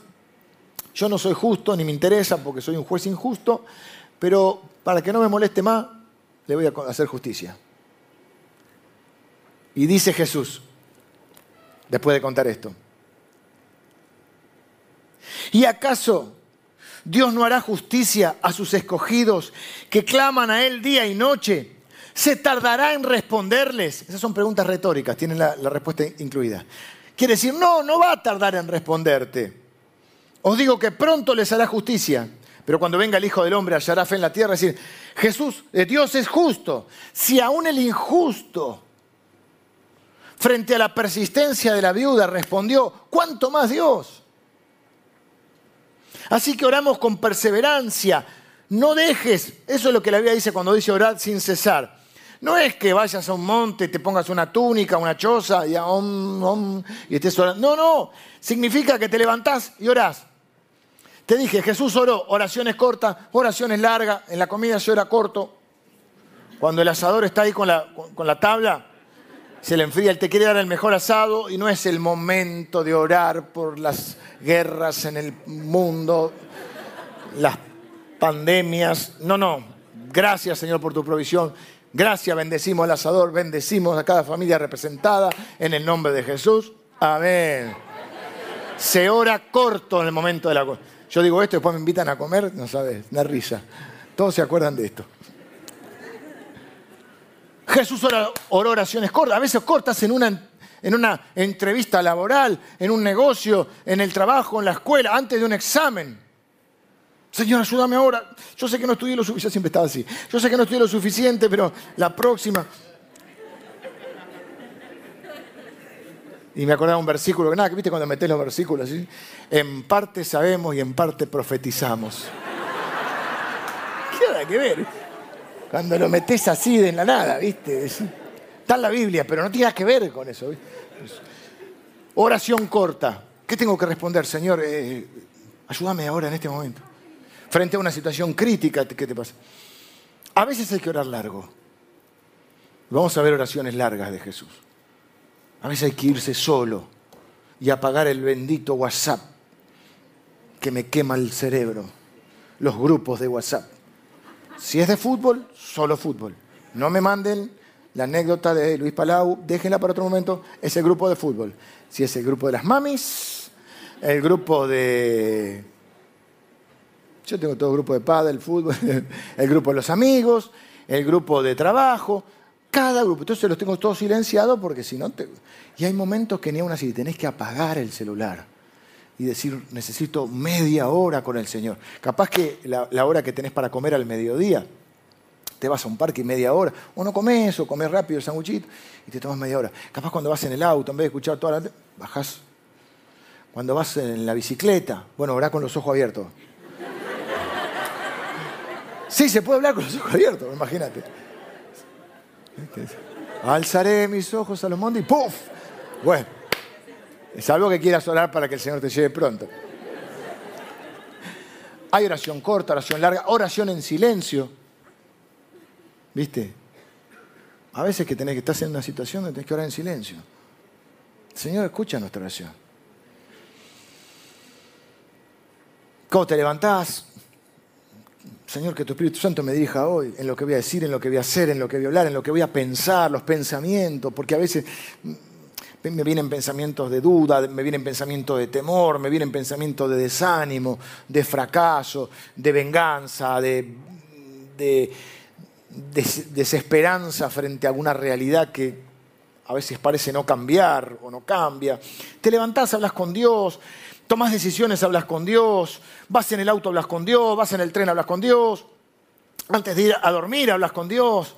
yo no soy justo ni me interesa porque soy un juez injusto, pero para que no me moleste más, le voy a hacer justicia. Y dice Jesús, después de contar esto, ¿Y acaso Dios no hará justicia a sus escogidos que claman a Él día y noche? ¿Se tardará en responderles? Esas son preguntas retóricas, tienen la, respuesta incluida. Quiere decir, no, no va a tardar en responderte. Os digo que pronto les hará justicia, pero cuando venga el Hijo del Hombre hallará fe en la tierra. Es decir, Jesús, eh, Dios es justo. Si aún el injusto, frente a la persistencia de la viuda, respondió, ¿cuánto más Dios? Así que oramos con perseverancia. No dejes, eso es lo que la Biblia dice cuando dice orar sin cesar. No es que vayas a un monte, te pongas una túnica, una choza y, y estés orando. No, no. Significa que te levantás y orás. Te dije, Jesús oró oraciones cortas, oraciones largas. En la comida se ora corto. Cuando el asador está ahí con la, con la tabla, se le enfría, él te quiere dar el mejor asado y no es el momento de orar por las guerras en el mundo, las pandemias. No, no. Gracias Señor por tu provisión. Gracias, bendecimos al asador, bendecimos a cada familia representada en el nombre de Jesús. Amén. Se ora corto en el momento de la... Yo digo esto, después me invitan a comer, no sabes, una risa. Todos se acuerdan de esto. Jesús oró oraciones cortas, a veces cortas en una, en una entrevista laboral, en un negocio, en el trabajo, en la escuela, antes de un examen. Señor, ayúdame ahora. Yo sé que no estudié lo suficiente, siempre estaba así. Yo sé que no estudié lo suficiente, pero la próxima. Y me acordaba un versículo, que nada, viste cuando metés los versículos. En parte sabemos y en parte profetizamos. ¿Qué que ver? Cuando lo metes así de la nada, ¿viste? Está en la Biblia, pero no tiene nada que ver con eso. Oración corta. ¿Qué tengo que responder, Señor? Eh, ayúdame ahora en este momento. Frente a una situación crítica, ¿qué te pasa? A veces hay que orar largo. Vamos a ver oraciones largas de Jesús. A veces hay que irse solo y apagar el bendito WhatsApp que me quema el cerebro. Los grupos de WhatsApp. Si es de fútbol, solo fútbol. No me manden la anécdota de Luis Palau, déjenla para otro momento, es el grupo de fútbol. Si es el grupo de las mamis, el grupo de... Yo tengo todo el grupo de padre, el fútbol, el grupo de los amigos, el grupo de trabajo, cada grupo. Entonces los tengo todos silenciados porque si no te... Y hay momentos que ni aún así tenés que apagar el celular y decir, necesito media hora con el Señor. Capaz que la, hora que tenés para comer al mediodía, te vas a un parque y media hora, o no comes, o comes rápido el sanguchito y te tomas media hora. Capaz cuando vas en el auto, en vez de escuchar toda la... bajás. Cuando vas en la bicicleta, bueno, orá con los ojos abiertos. Sí, se puede hablar con los ojos abiertos, imagínate. Alzaré mis ojos a los montes y ¡puf! Bueno. Salvo que quieras orar para que el Señor te lleve pronto. Hay oración corta, oración larga, oración en silencio. ¿Viste? A veces que tenés que estar en una situación donde tenés que orar en silencio. Señor escucha nuestra oración. ¿Cómo te levantás? Señor, que tu Espíritu Santo me dirija hoy en lo que voy a decir, en lo que voy a hacer, en lo que voy a hablar, en lo que voy a pensar, los pensamientos, porque a veces me vienen pensamientos de duda, me vienen pensamientos de temor, me vienen pensamientos de desánimo, de fracaso, de venganza, de, desesperanza frente a alguna realidad que a veces parece no cambiar o no cambia. Te levantás, hablas con Dios, tomás decisiones, hablas con Dios, vas en el auto, hablas con Dios, vas en el tren, hablas con Dios, antes de ir a dormir, hablas con Dios.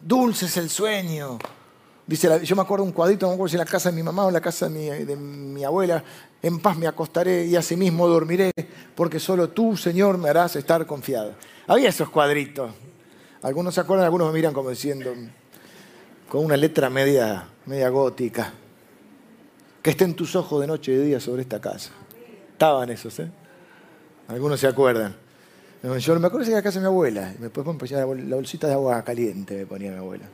Dulce es el sueño, Dice, yo me acuerdo un cuadrito, me acuerdo si en la casa de mi mamá o en la casa de mi, abuela, en paz me acostaré y asimismo dormiré, porque solo tú, Señor, me harás estar confiado. Había esos cuadritos. Algunos se acuerdan, algunos me miran como diciendo, con una letra media, media gótica. Que estén tus ojos de noche y de día sobre esta casa. Estaban esos, ¿eh? Algunos se acuerdan. Yo me acuerdo que era la casa de mi abuela. Y después me ponía la bolsita de agua caliente, me ponía mi abuela.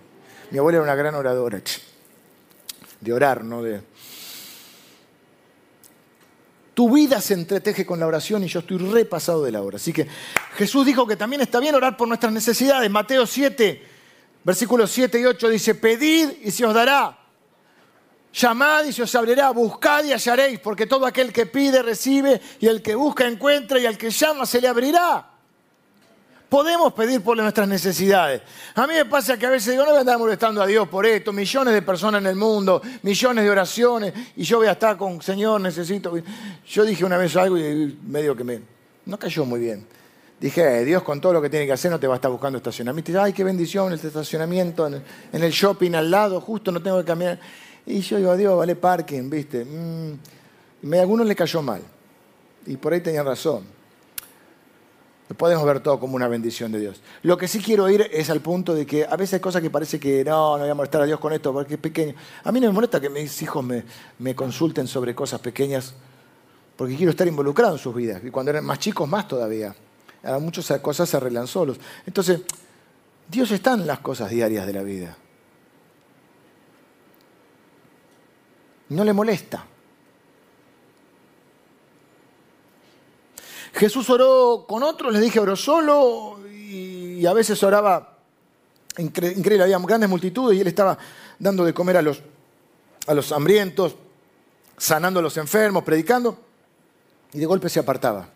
Mi abuela era una gran oradora, de orar, no de... Tu vida se entreteje con la oración y yo estoy repasado de la hora. Así que Jesús dijo que también está bien orar por nuestras necesidades. Mateo 7, versículos 7 y 8 dice, pedid y se os dará. Llamad y se os abrirá, buscad y hallaréis, porque todo aquel que pide recibe, y el que busca encuentra, y al que llama se le abrirá podemos pedir por nuestras necesidades. A mí me pasa que a veces digo, no voy a andar molestando a Dios por esto, millones de personas en el mundo, millones de oraciones, y yo voy a estar con, Señor, necesito... Yo dije una vez algo y medio que me... No cayó muy bien. Dije, eh, Dios con todo lo que tiene que hacer no te va a estar buscando estacionamiento. Y ay, qué bendición el estacionamiento en el, shopping al lado, justo no tengo que caminar. Y yo digo, Dios, vale parking, ¿viste? Mm. a algunos le cayó mal. Y por ahí tenían razón. Podemos ver todo como una bendición de Dios. Lo que sí quiero ir es al punto de que a veces hay cosas que parece que no, no voy a molestar a Dios con esto porque es pequeño. A mí no me molesta que mis hijos me, me consulten sobre cosas pequeñas porque quiero estar involucrado en sus vidas. Y cuando eran más chicos, más todavía. muchas cosas se arreglan solos. Entonces, Dios está en las cosas diarias de la vida. No le molesta. Jesús oró con otros, les dije, oró solo y a veces oraba increíble, había grandes multitudes y él estaba dando de comer a los, a los hambrientos, sanando a los enfermos, predicando y de golpe se apartaba.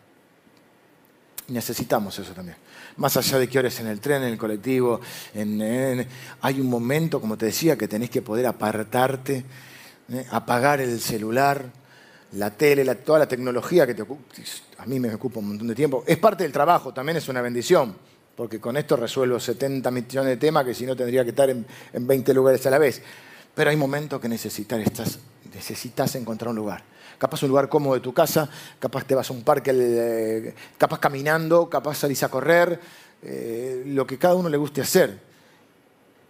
necesitamos eso también. Más allá de que ores en el tren, en el colectivo, hay un momento, como te decía, que tenés que poder apartarte, ¿eh? apagar el celular, la tele, toda la tecnología que te mí me ocupa un montón de tiempo. Es parte del trabajo, también es una bendición, porque con esto resuelvo 70 millones de temas que si no tendría que estar en, 20 lugares a la vez. Pero hay momentos que necesitas, necesitas encontrar un lugar. Capaz un lugar cómodo de tu casa, capaz te vas a un parque, eh, capaz caminando, capaz salís a correr, eh, lo que cada uno le guste hacer.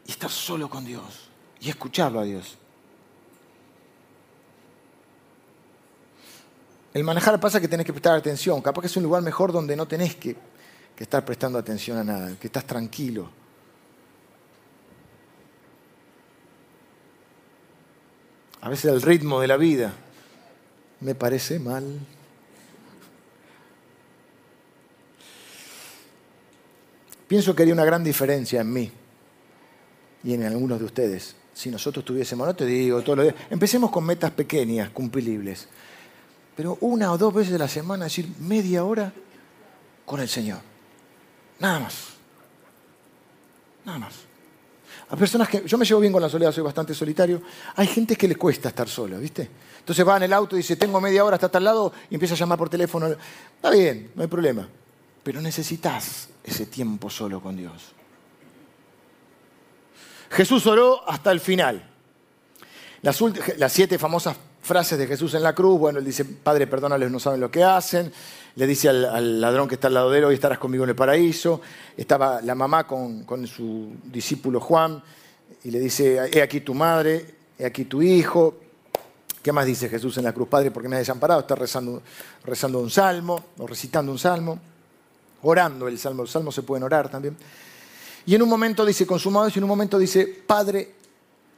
Y estar solo con Dios y escucharlo a Dios. El manejar pasa que tenés que prestar atención. Capaz que es un lugar mejor donde no tenés que, estar prestando atención a nada, que estás tranquilo. A veces el ritmo de la vida me parece mal. Pienso que haría una gran diferencia en mí y en algunos de ustedes si nosotros tuviésemos, no te digo todos los días, empecemos con metas pequeñas, cumplibles pero una o dos veces a la semana, decir media hora con el Señor. Nada más. Nada más. A personas que, yo me llevo bien con la soledad, soy bastante solitario. Hay gente que le cuesta estar solo, ¿viste? Entonces va en el auto y dice, tengo media hora, está al lado, y empieza a llamar por teléfono. Está bien, no hay problema. Pero necesitas ese tiempo solo con Dios. Jesús oró hasta el final. Las, las siete famosas frases de Jesús en la cruz, bueno, él dice, Padre, perdónales, no saben lo que hacen. Le dice al, ladrón que está al lado de él, hoy estarás conmigo en el paraíso. Estaba la mamá con, su discípulo Juan y le dice, he aquí tu madre, he aquí tu hijo. ¿Qué más dice Jesús en la cruz? Padre, porque me has desamparado? Está rezando, rezando un salmo o recitando un salmo, orando el salmo. Los salmos se pueden orar también. Y en un momento dice, consumados, y en un momento dice, Padre,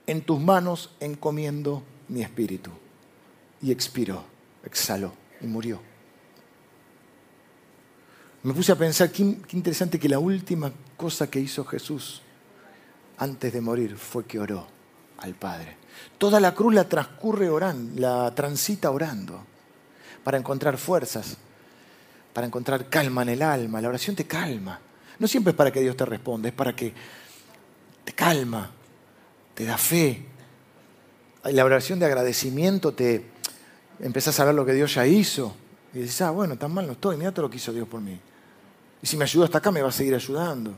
en tus manos encomiendo mi espíritu y expiró, exhaló y murió. Me puse a pensar, qué, interesante que la última cosa que hizo Jesús antes de morir fue que oró al Padre. Toda la cruz la transcurre orando, la transita orando, para encontrar fuerzas, para encontrar calma en el alma. La oración te calma. No siempre es para que Dios te responda, es para que te calma, te da fe. La oración de agradecimiento te, empezás a ver lo que Dios ya hizo. Y dices, ah, bueno, tan mal no estoy, mira todo lo que hizo Dios por mí. Y si me ayudó hasta acá, me va a seguir ayudando.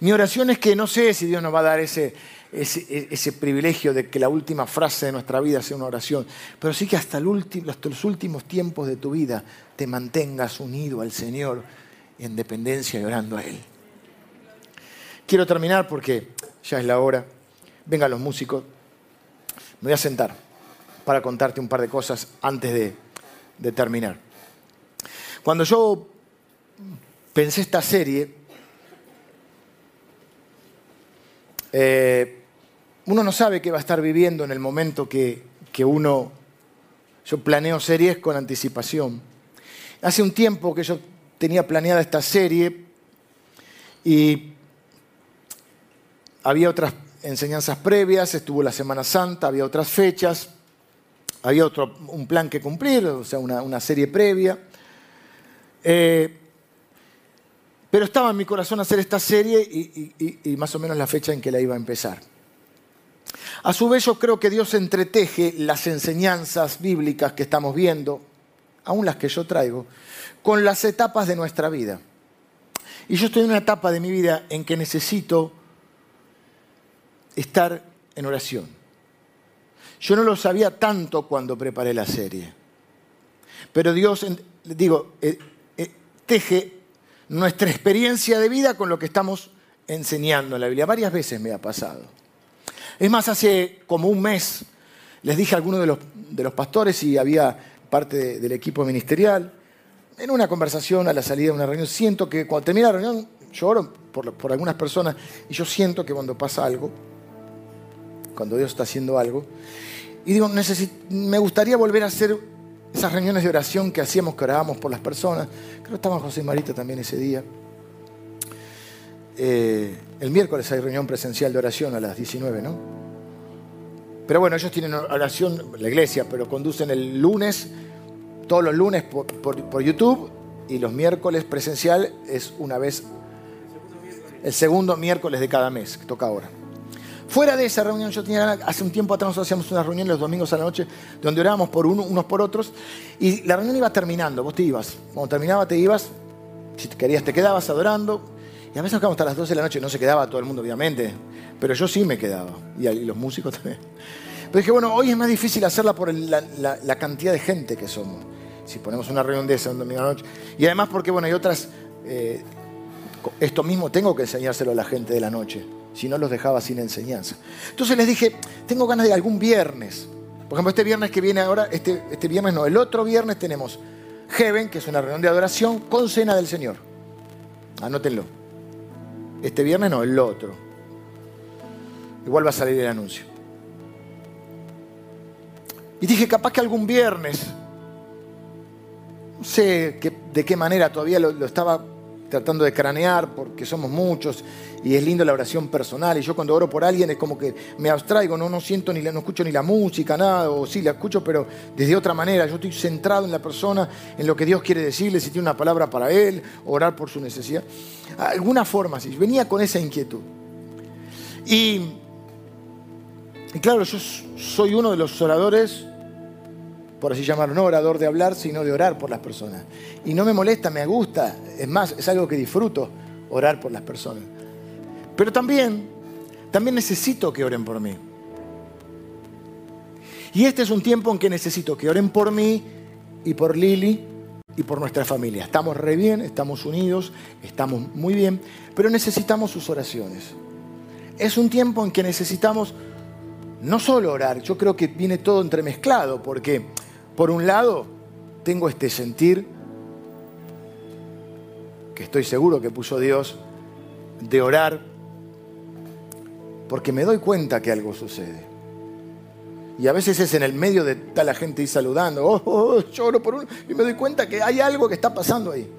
Mi oración es que no sé si Dios nos va a dar ese, ese, privilegio de que la última frase de nuestra vida sea una oración, pero sí que hasta, el último, hasta los últimos tiempos de tu vida te mantengas unido al Señor en dependencia y orando a Él. Quiero terminar porque ya es la hora. Vengan los músicos. Me voy a sentar para contarte un par de cosas antes de, terminar. Cuando yo pensé esta serie, eh, uno no sabe qué va a estar viviendo en el momento que, que, uno... Yo planeo series con anticipación. Hace un tiempo que yo tenía planeada esta serie y había otras enseñanzas previas, estuvo la Semana Santa, había otras fechas había otro, un plan que cumplir, o sea, una, serie previa. Eh, pero estaba en mi corazón hacer esta serie y, más o menos la fecha en que la iba a empezar. A su vez yo creo que Dios entreteje las enseñanzas bíblicas que estamos viendo, aún las que yo traigo, con las etapas de nuestra vida. Y yo estoy en una etapa de mi vida en que necesito estar en oración. Yo no lo sabía tanto cuando preparé la serie. Pero Dios, digo, eh, eh, teje nuestra experiencia de vida con lo que estamos enseñando en la Biblia. Varias veces me ha pasado. Es más, hace como un mes les dije a algunos de los, de los pastores y había parte del equipo ministerial, en una conversación a la salida de una reunión, siento que cuando termina la reunión, lloro por, por algunas personas y yo siento que cuando pasa algo, cuando Dios está haciendo algo, y digo, me gustaría volver a hacer esas reuniones de oración que hacíamos, que orábamos por las personas. Creo que estaba José Marita también ese día. Eh, el miércoles hay reunión presencial de oración a las 19, ¿no? Pero bueno, ellos tienen oración, la iglesia, pero conducen el lunes, todos los lunes por, por YouTube y los miércoles presencial es una vez, el segundo miércoles de cada mes, que toca ahora. Fuera de esa reunión, yo tenía hace un tiempo atrás nosotros hacíamos una reunión los domingos a la noche donde orábamos por uno, unos por otros y la reunión iba terminando, vos te ibas. Cuando terminaba te ibas, si querías te quedabas adorando y a veces nos quedamos hasta las 12 de la noche, no se quedaba todo el mundo obviamente, pero yo sí me quedaba y, los músicos también. Pero dije, bueno, hoy es más difícil hacerla por la, cantidad de gente que somos. Si ponemos una reunión de esa un domingo a la noche. Y además porque, bueno, hay otras... Eh, esto mismo tengo que enseñárselo a la gente de la noche si no los dejaba sin enseñanza. Entonces les dije, tengo ganas de algún viernes. Por ejemplo, este viernes que viene ahora, este, este viernes no, el otro viernes tenemos Heaven, que es una reunión de adoración con cena del Señor. Anótenlo. Este viernes no, el otro. Igual va a salir el anuncio. Y dije, capaz que algún viernes, no sé de qué manera todavía lo estaba tratando de cranear porque somos muchos y es lindo la oración personal. Y yo cuando oro por alguien es como que me abstraigo, no, no siento ni no escucho ni la música, nada, o sí la escucho, pero desde otra manera. Yo estoy centrado en la persona, en lo que Dios quiere decirle, si tiene una palabra para él, orar por su necesidad. Alguna forma, sí. Venía con esa inquietud. Y, y claro, yo soy uno de los oradores, por así llamarlo, no orador de hablar, sino de orar por las personas. Y no me molesta, me gusta, es más, es algo que disfruto, orar por las personas. Pero también, también necesito que oren por mí. Y este es un tiempo en que necesito que oren por mí y por Lili y por nuestra familia. Estamos re bien, estamos unidos, estamos muy bien, pero necesitamos sus oraciones. Es un tiempo en que necesitamos no solo orar, yo creo que viene todo entremezclado, porque por un lado tengo este sentir que estoy seguro que puso Dios de orar, porque me doy cuenta que algo sucede. Y a veces es en el medio de tal la gente y saludando, oh, oh, oh, lloro por uno, y me doy cuenta que hay algo que está pasando ahí.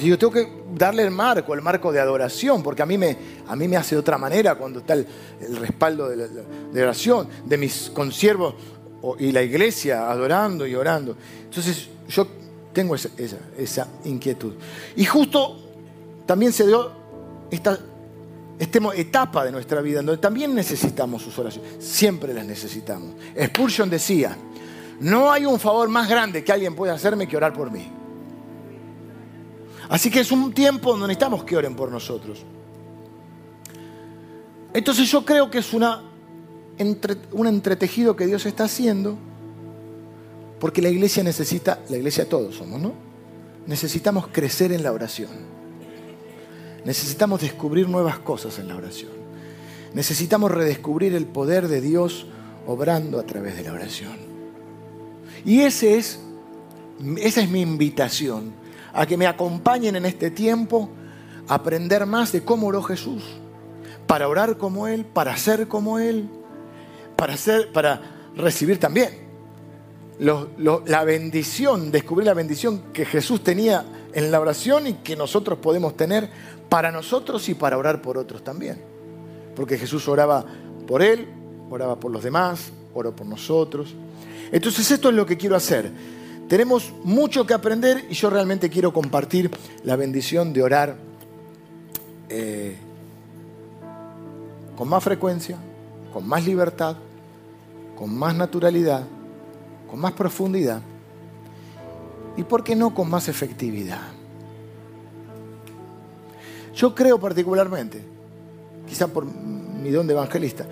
Y yo tengo que darle el marco, el marco de adoración, porque a mí me, a mí me hace de otra manera cuando está el, respaldo de, de, oración, de mis consiervos y la iglesia adorando y orando. Entonces yo tengo esa, inquietud. Y justo también se dio esta etapa de nuestra vida donde también necesitamos sus oraciones. Siempre las necesitamos. Spurgeon decía, no hay un favor más grande que alguien pueda hacerme que orar por mí. Así que es un tiempo donde necesitamos que oren por nosotros. Entonces yo creo que es una, un entretejido que Dios está haciendo, porque la iglesia necesita, la iglesia todos somos, ¿no? Necesitamos crecer en la oración. Necesitamos descubrir nuevas cosas en la oración. Necesitamos redescubrir el poder de Dios obrando a través de la oración. Y ese es, esa es mi invitación, a que me acompañen en este tiempo a aprender más de cómo oró Jesús, para orar como Él, para ser como Él, para, para recibir también la bendición, descubrir la bendición que Jesús tenía en la oración y que nosotros podemos tener para nosotros y para orar por otros también. Porque Jesús oraba por Él, oraba por los demás, oró por nosotros. Entonces esto es lo que quiero hacer. Tenemos mucho que aprender y yo realmente quiero compartir la bendición de orar eh, con más frecuencia, con más libertad, con más naturalidad, con más profundidad y, ¿por qué no, con más efectividad? Yo creo particularmente, quizá por mi don de evangelista,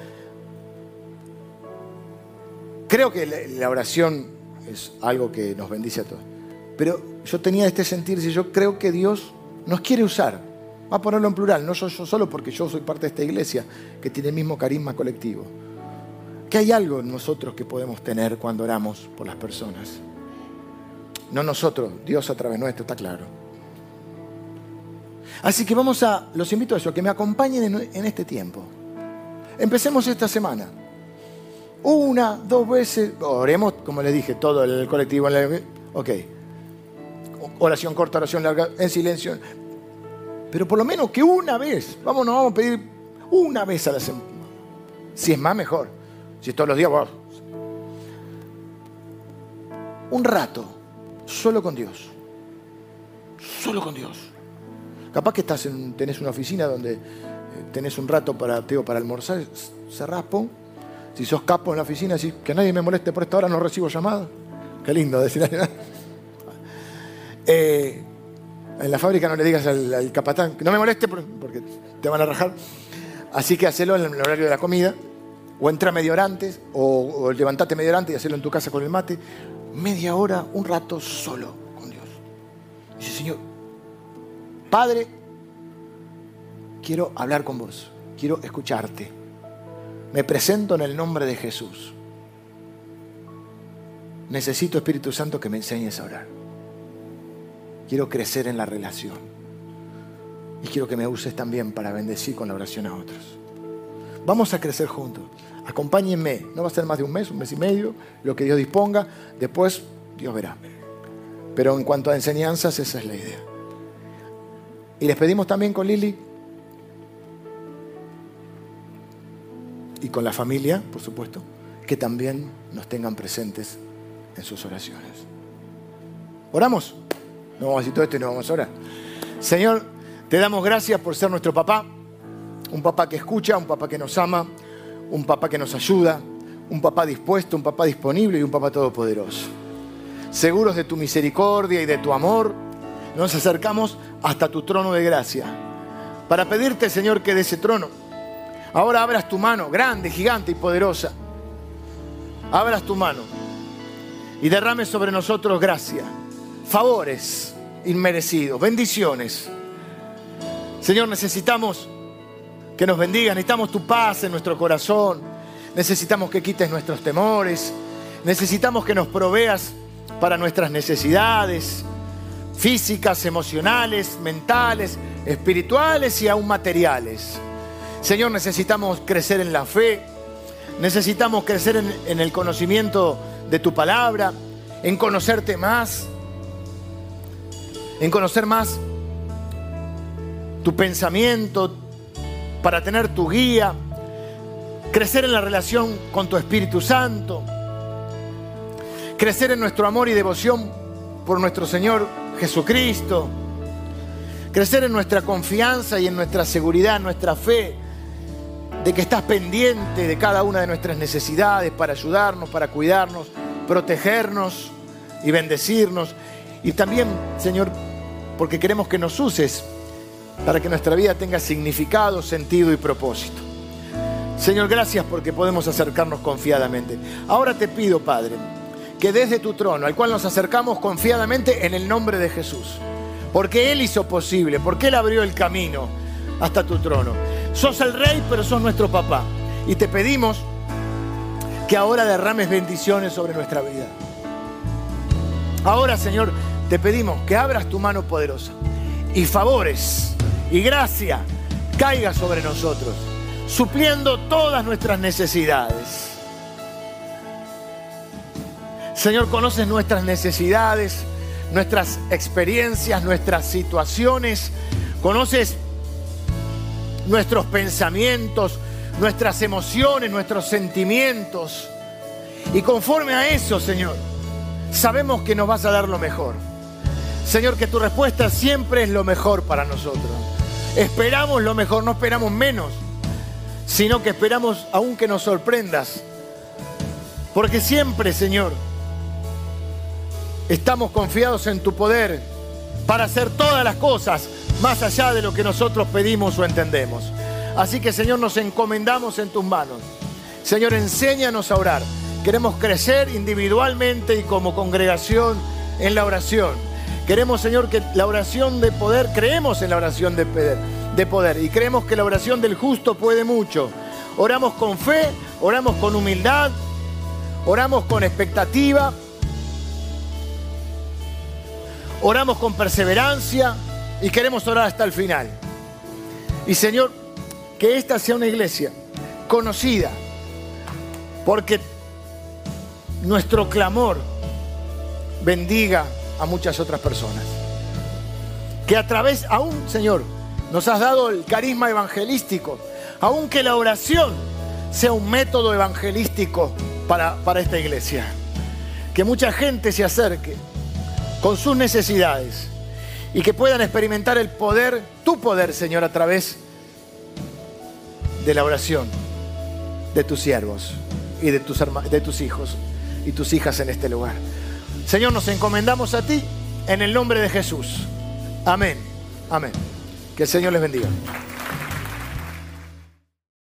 creo que la oración es algo que nos bendice a todos. Pero yo tenía este sentir, si yo creo que Dios nos quiere usar. Va a ponerlo en plural, no soy yo solo porque yo soy parte de esta iglesia que tiene el mismo carisma colectivo. Hay algo en nosotros que podemos tener cuando oramos por las personas. No nosotros, Dios a través nuestro, está claro. Así que vamos a, los invito a eso, que me acompañen en, este tiempo. Empecemos esta semana. Una, dos veces, oremos, como les dije, todo el colectivo. Ok. Oración corta, oración larga, en silencio. Pero por lo menos que una vez, vamos, nos vamos a pedir una vez a la semana. Si es más, mejor. Si es todos los días, Un rato, solo con Dios. Solo con Dios. Capaz que estás en, tenés una oficina donde eh, tenés un rato para, para almorzar, cerrás. Si sos capo en la oficina, decís que nadie me moleste por esta hora, no recibo llamada. Qué lindo decir. eh, en la fábrica no le digas al, capatán que no me moleste porque te van a rajar. Así que hacelo en el horario de la comida, o entra media hora antes, o, o levantate media hora antes y hacelo en tu casa con el mate. Media hora, un rato solo con Dios. Dice, Señor, Padre, quiero hablar con vos, quiero escucharte. Me presento en el nombre de Jesús. Necesito, Espíritu Santo, que me enseñes a orar. Quiero crecer en la relación. Y quiero que me uses también para bendecir con la oración a otros. Vamos a crecer juntos. Acompáñenme. No va a ser más de un mes, un mes y medio, lo que Dios disponga. Después Dios verá. Pero en cuanto a enseñanzas, esa es la idea. Y les pedimos también con Lili y con la familia, por supuesto, que también nos tengan presentes en sus oraciones. ¿Oramos? No vamos a decir todo esto y no vamos a orar. Señor, te damos gracias por ser nuestro papá. un papá que escucha, un papá que nos ama, un papá que nos ayuda, un papá dispuesto, un papá disponible y un papá todopoderoso. Seguros de tu misericordia y de tu amor, nos acercamos hasta tu trono de gracia para pedirte, Señor, que de ese trono ahora abras tu mano, grande, gigante y poderosa. Abras tu mano y derrame sobre nosotros gracia, favores inmerecidos, bendiciones. Señor, necesitamos que nos bendiga, necesitamos tu paz en nuestro corazón, necesitamos que quites nuestros temores, necesitamos que nos proveas para nuestras necesidades físicas, emocionales, mentales, espirituales y aún materiales. Señor, necesitamos crecer en la fe, necesitamos crecer en, en el conocimiento de tu palabra, en conocerte más, en conocer más tu pensamiento, para tener tu guía, crecer en la relación con tu Espíritu Santo, crecer en nuestro amor y devoción por nuestro Señor Jesucristo, crecer en nuestra confianza y en nuestra seguridad, en nuestra fe, de que estás pendiente de cada una de nuestras necesidades para ayudarnos, para cuidarnos, protegernos y bendecirnos. Y también, Señor, porque queremos que nos uses para que nuestra vida tenga significado, sentido y propósito. Señor, gracias porque podemos acercarnos confiadamente. Ahora te pido, Padre, que desde tu trono, al cual nos acercamos confiadamente en el nombre de Jesús, porque Él hizo posible, porque Él abrió el camino hasta tu trono. Sos el rey, pero sos nuestro papá. Y te pedimos que ahora derrames bendiciones sobre nuestra vida. Ahora, Señor, te pedimos que abras tu mano poderosa y favores y gracia caiga sobre nosotros, supliendo todas nuestras necesidades. Señor, conoces nuestras necesidades, nuestras experiencias, nuestras situaciones, conoces nuestros pensamientos, nuestras emociones, nuestros sentimientos. Y conforme a eso, Señor, sabemos que nos vas a dar lo mejor. Señor, que tu respuesta siempre es lo mejor para nosotros. Esperamos lo mejor, no esperamos menos, sino que esperamos aún que nos sorprendas. Porque siempre, Señor, estamos confiados en tu poder para hacer todas las cosas más allá de lo que nosotros pedimos o entendemos. Así que, Señor, nos encomendamos en tus manos. Señor, enséñanos a orar. Queremos crecer individualmente y como congregación en la oración. Queremos, Señor, que la oración de poder, creemos en la oración de poder, de poder y creemos que la oración del justo puede mucho. Oramos con fe, oramos con humildad, oramos con expectativa, oramos con perseverancia y queremos orar hasta el final. Y Señor, que esta sea una iglesia conocida, porque nuestro clamor bendiga a muchas otras personas. Que a través, aún, Señor, nos has dado el carisma evangelístico, aunque la oración sea un método evangelístico para, para esta iglesia. Que mucha gente se acerque con sus necesidades y que puedan experimentar el poder, tu poder, Señor, a través de la oración de tus siervos y de tus, de tus hijos y tus hijas en este lugar. Señor, nos encomendamos a ti en el nombre de Jesús. Amén. Amén. Que el Señor les bendiga.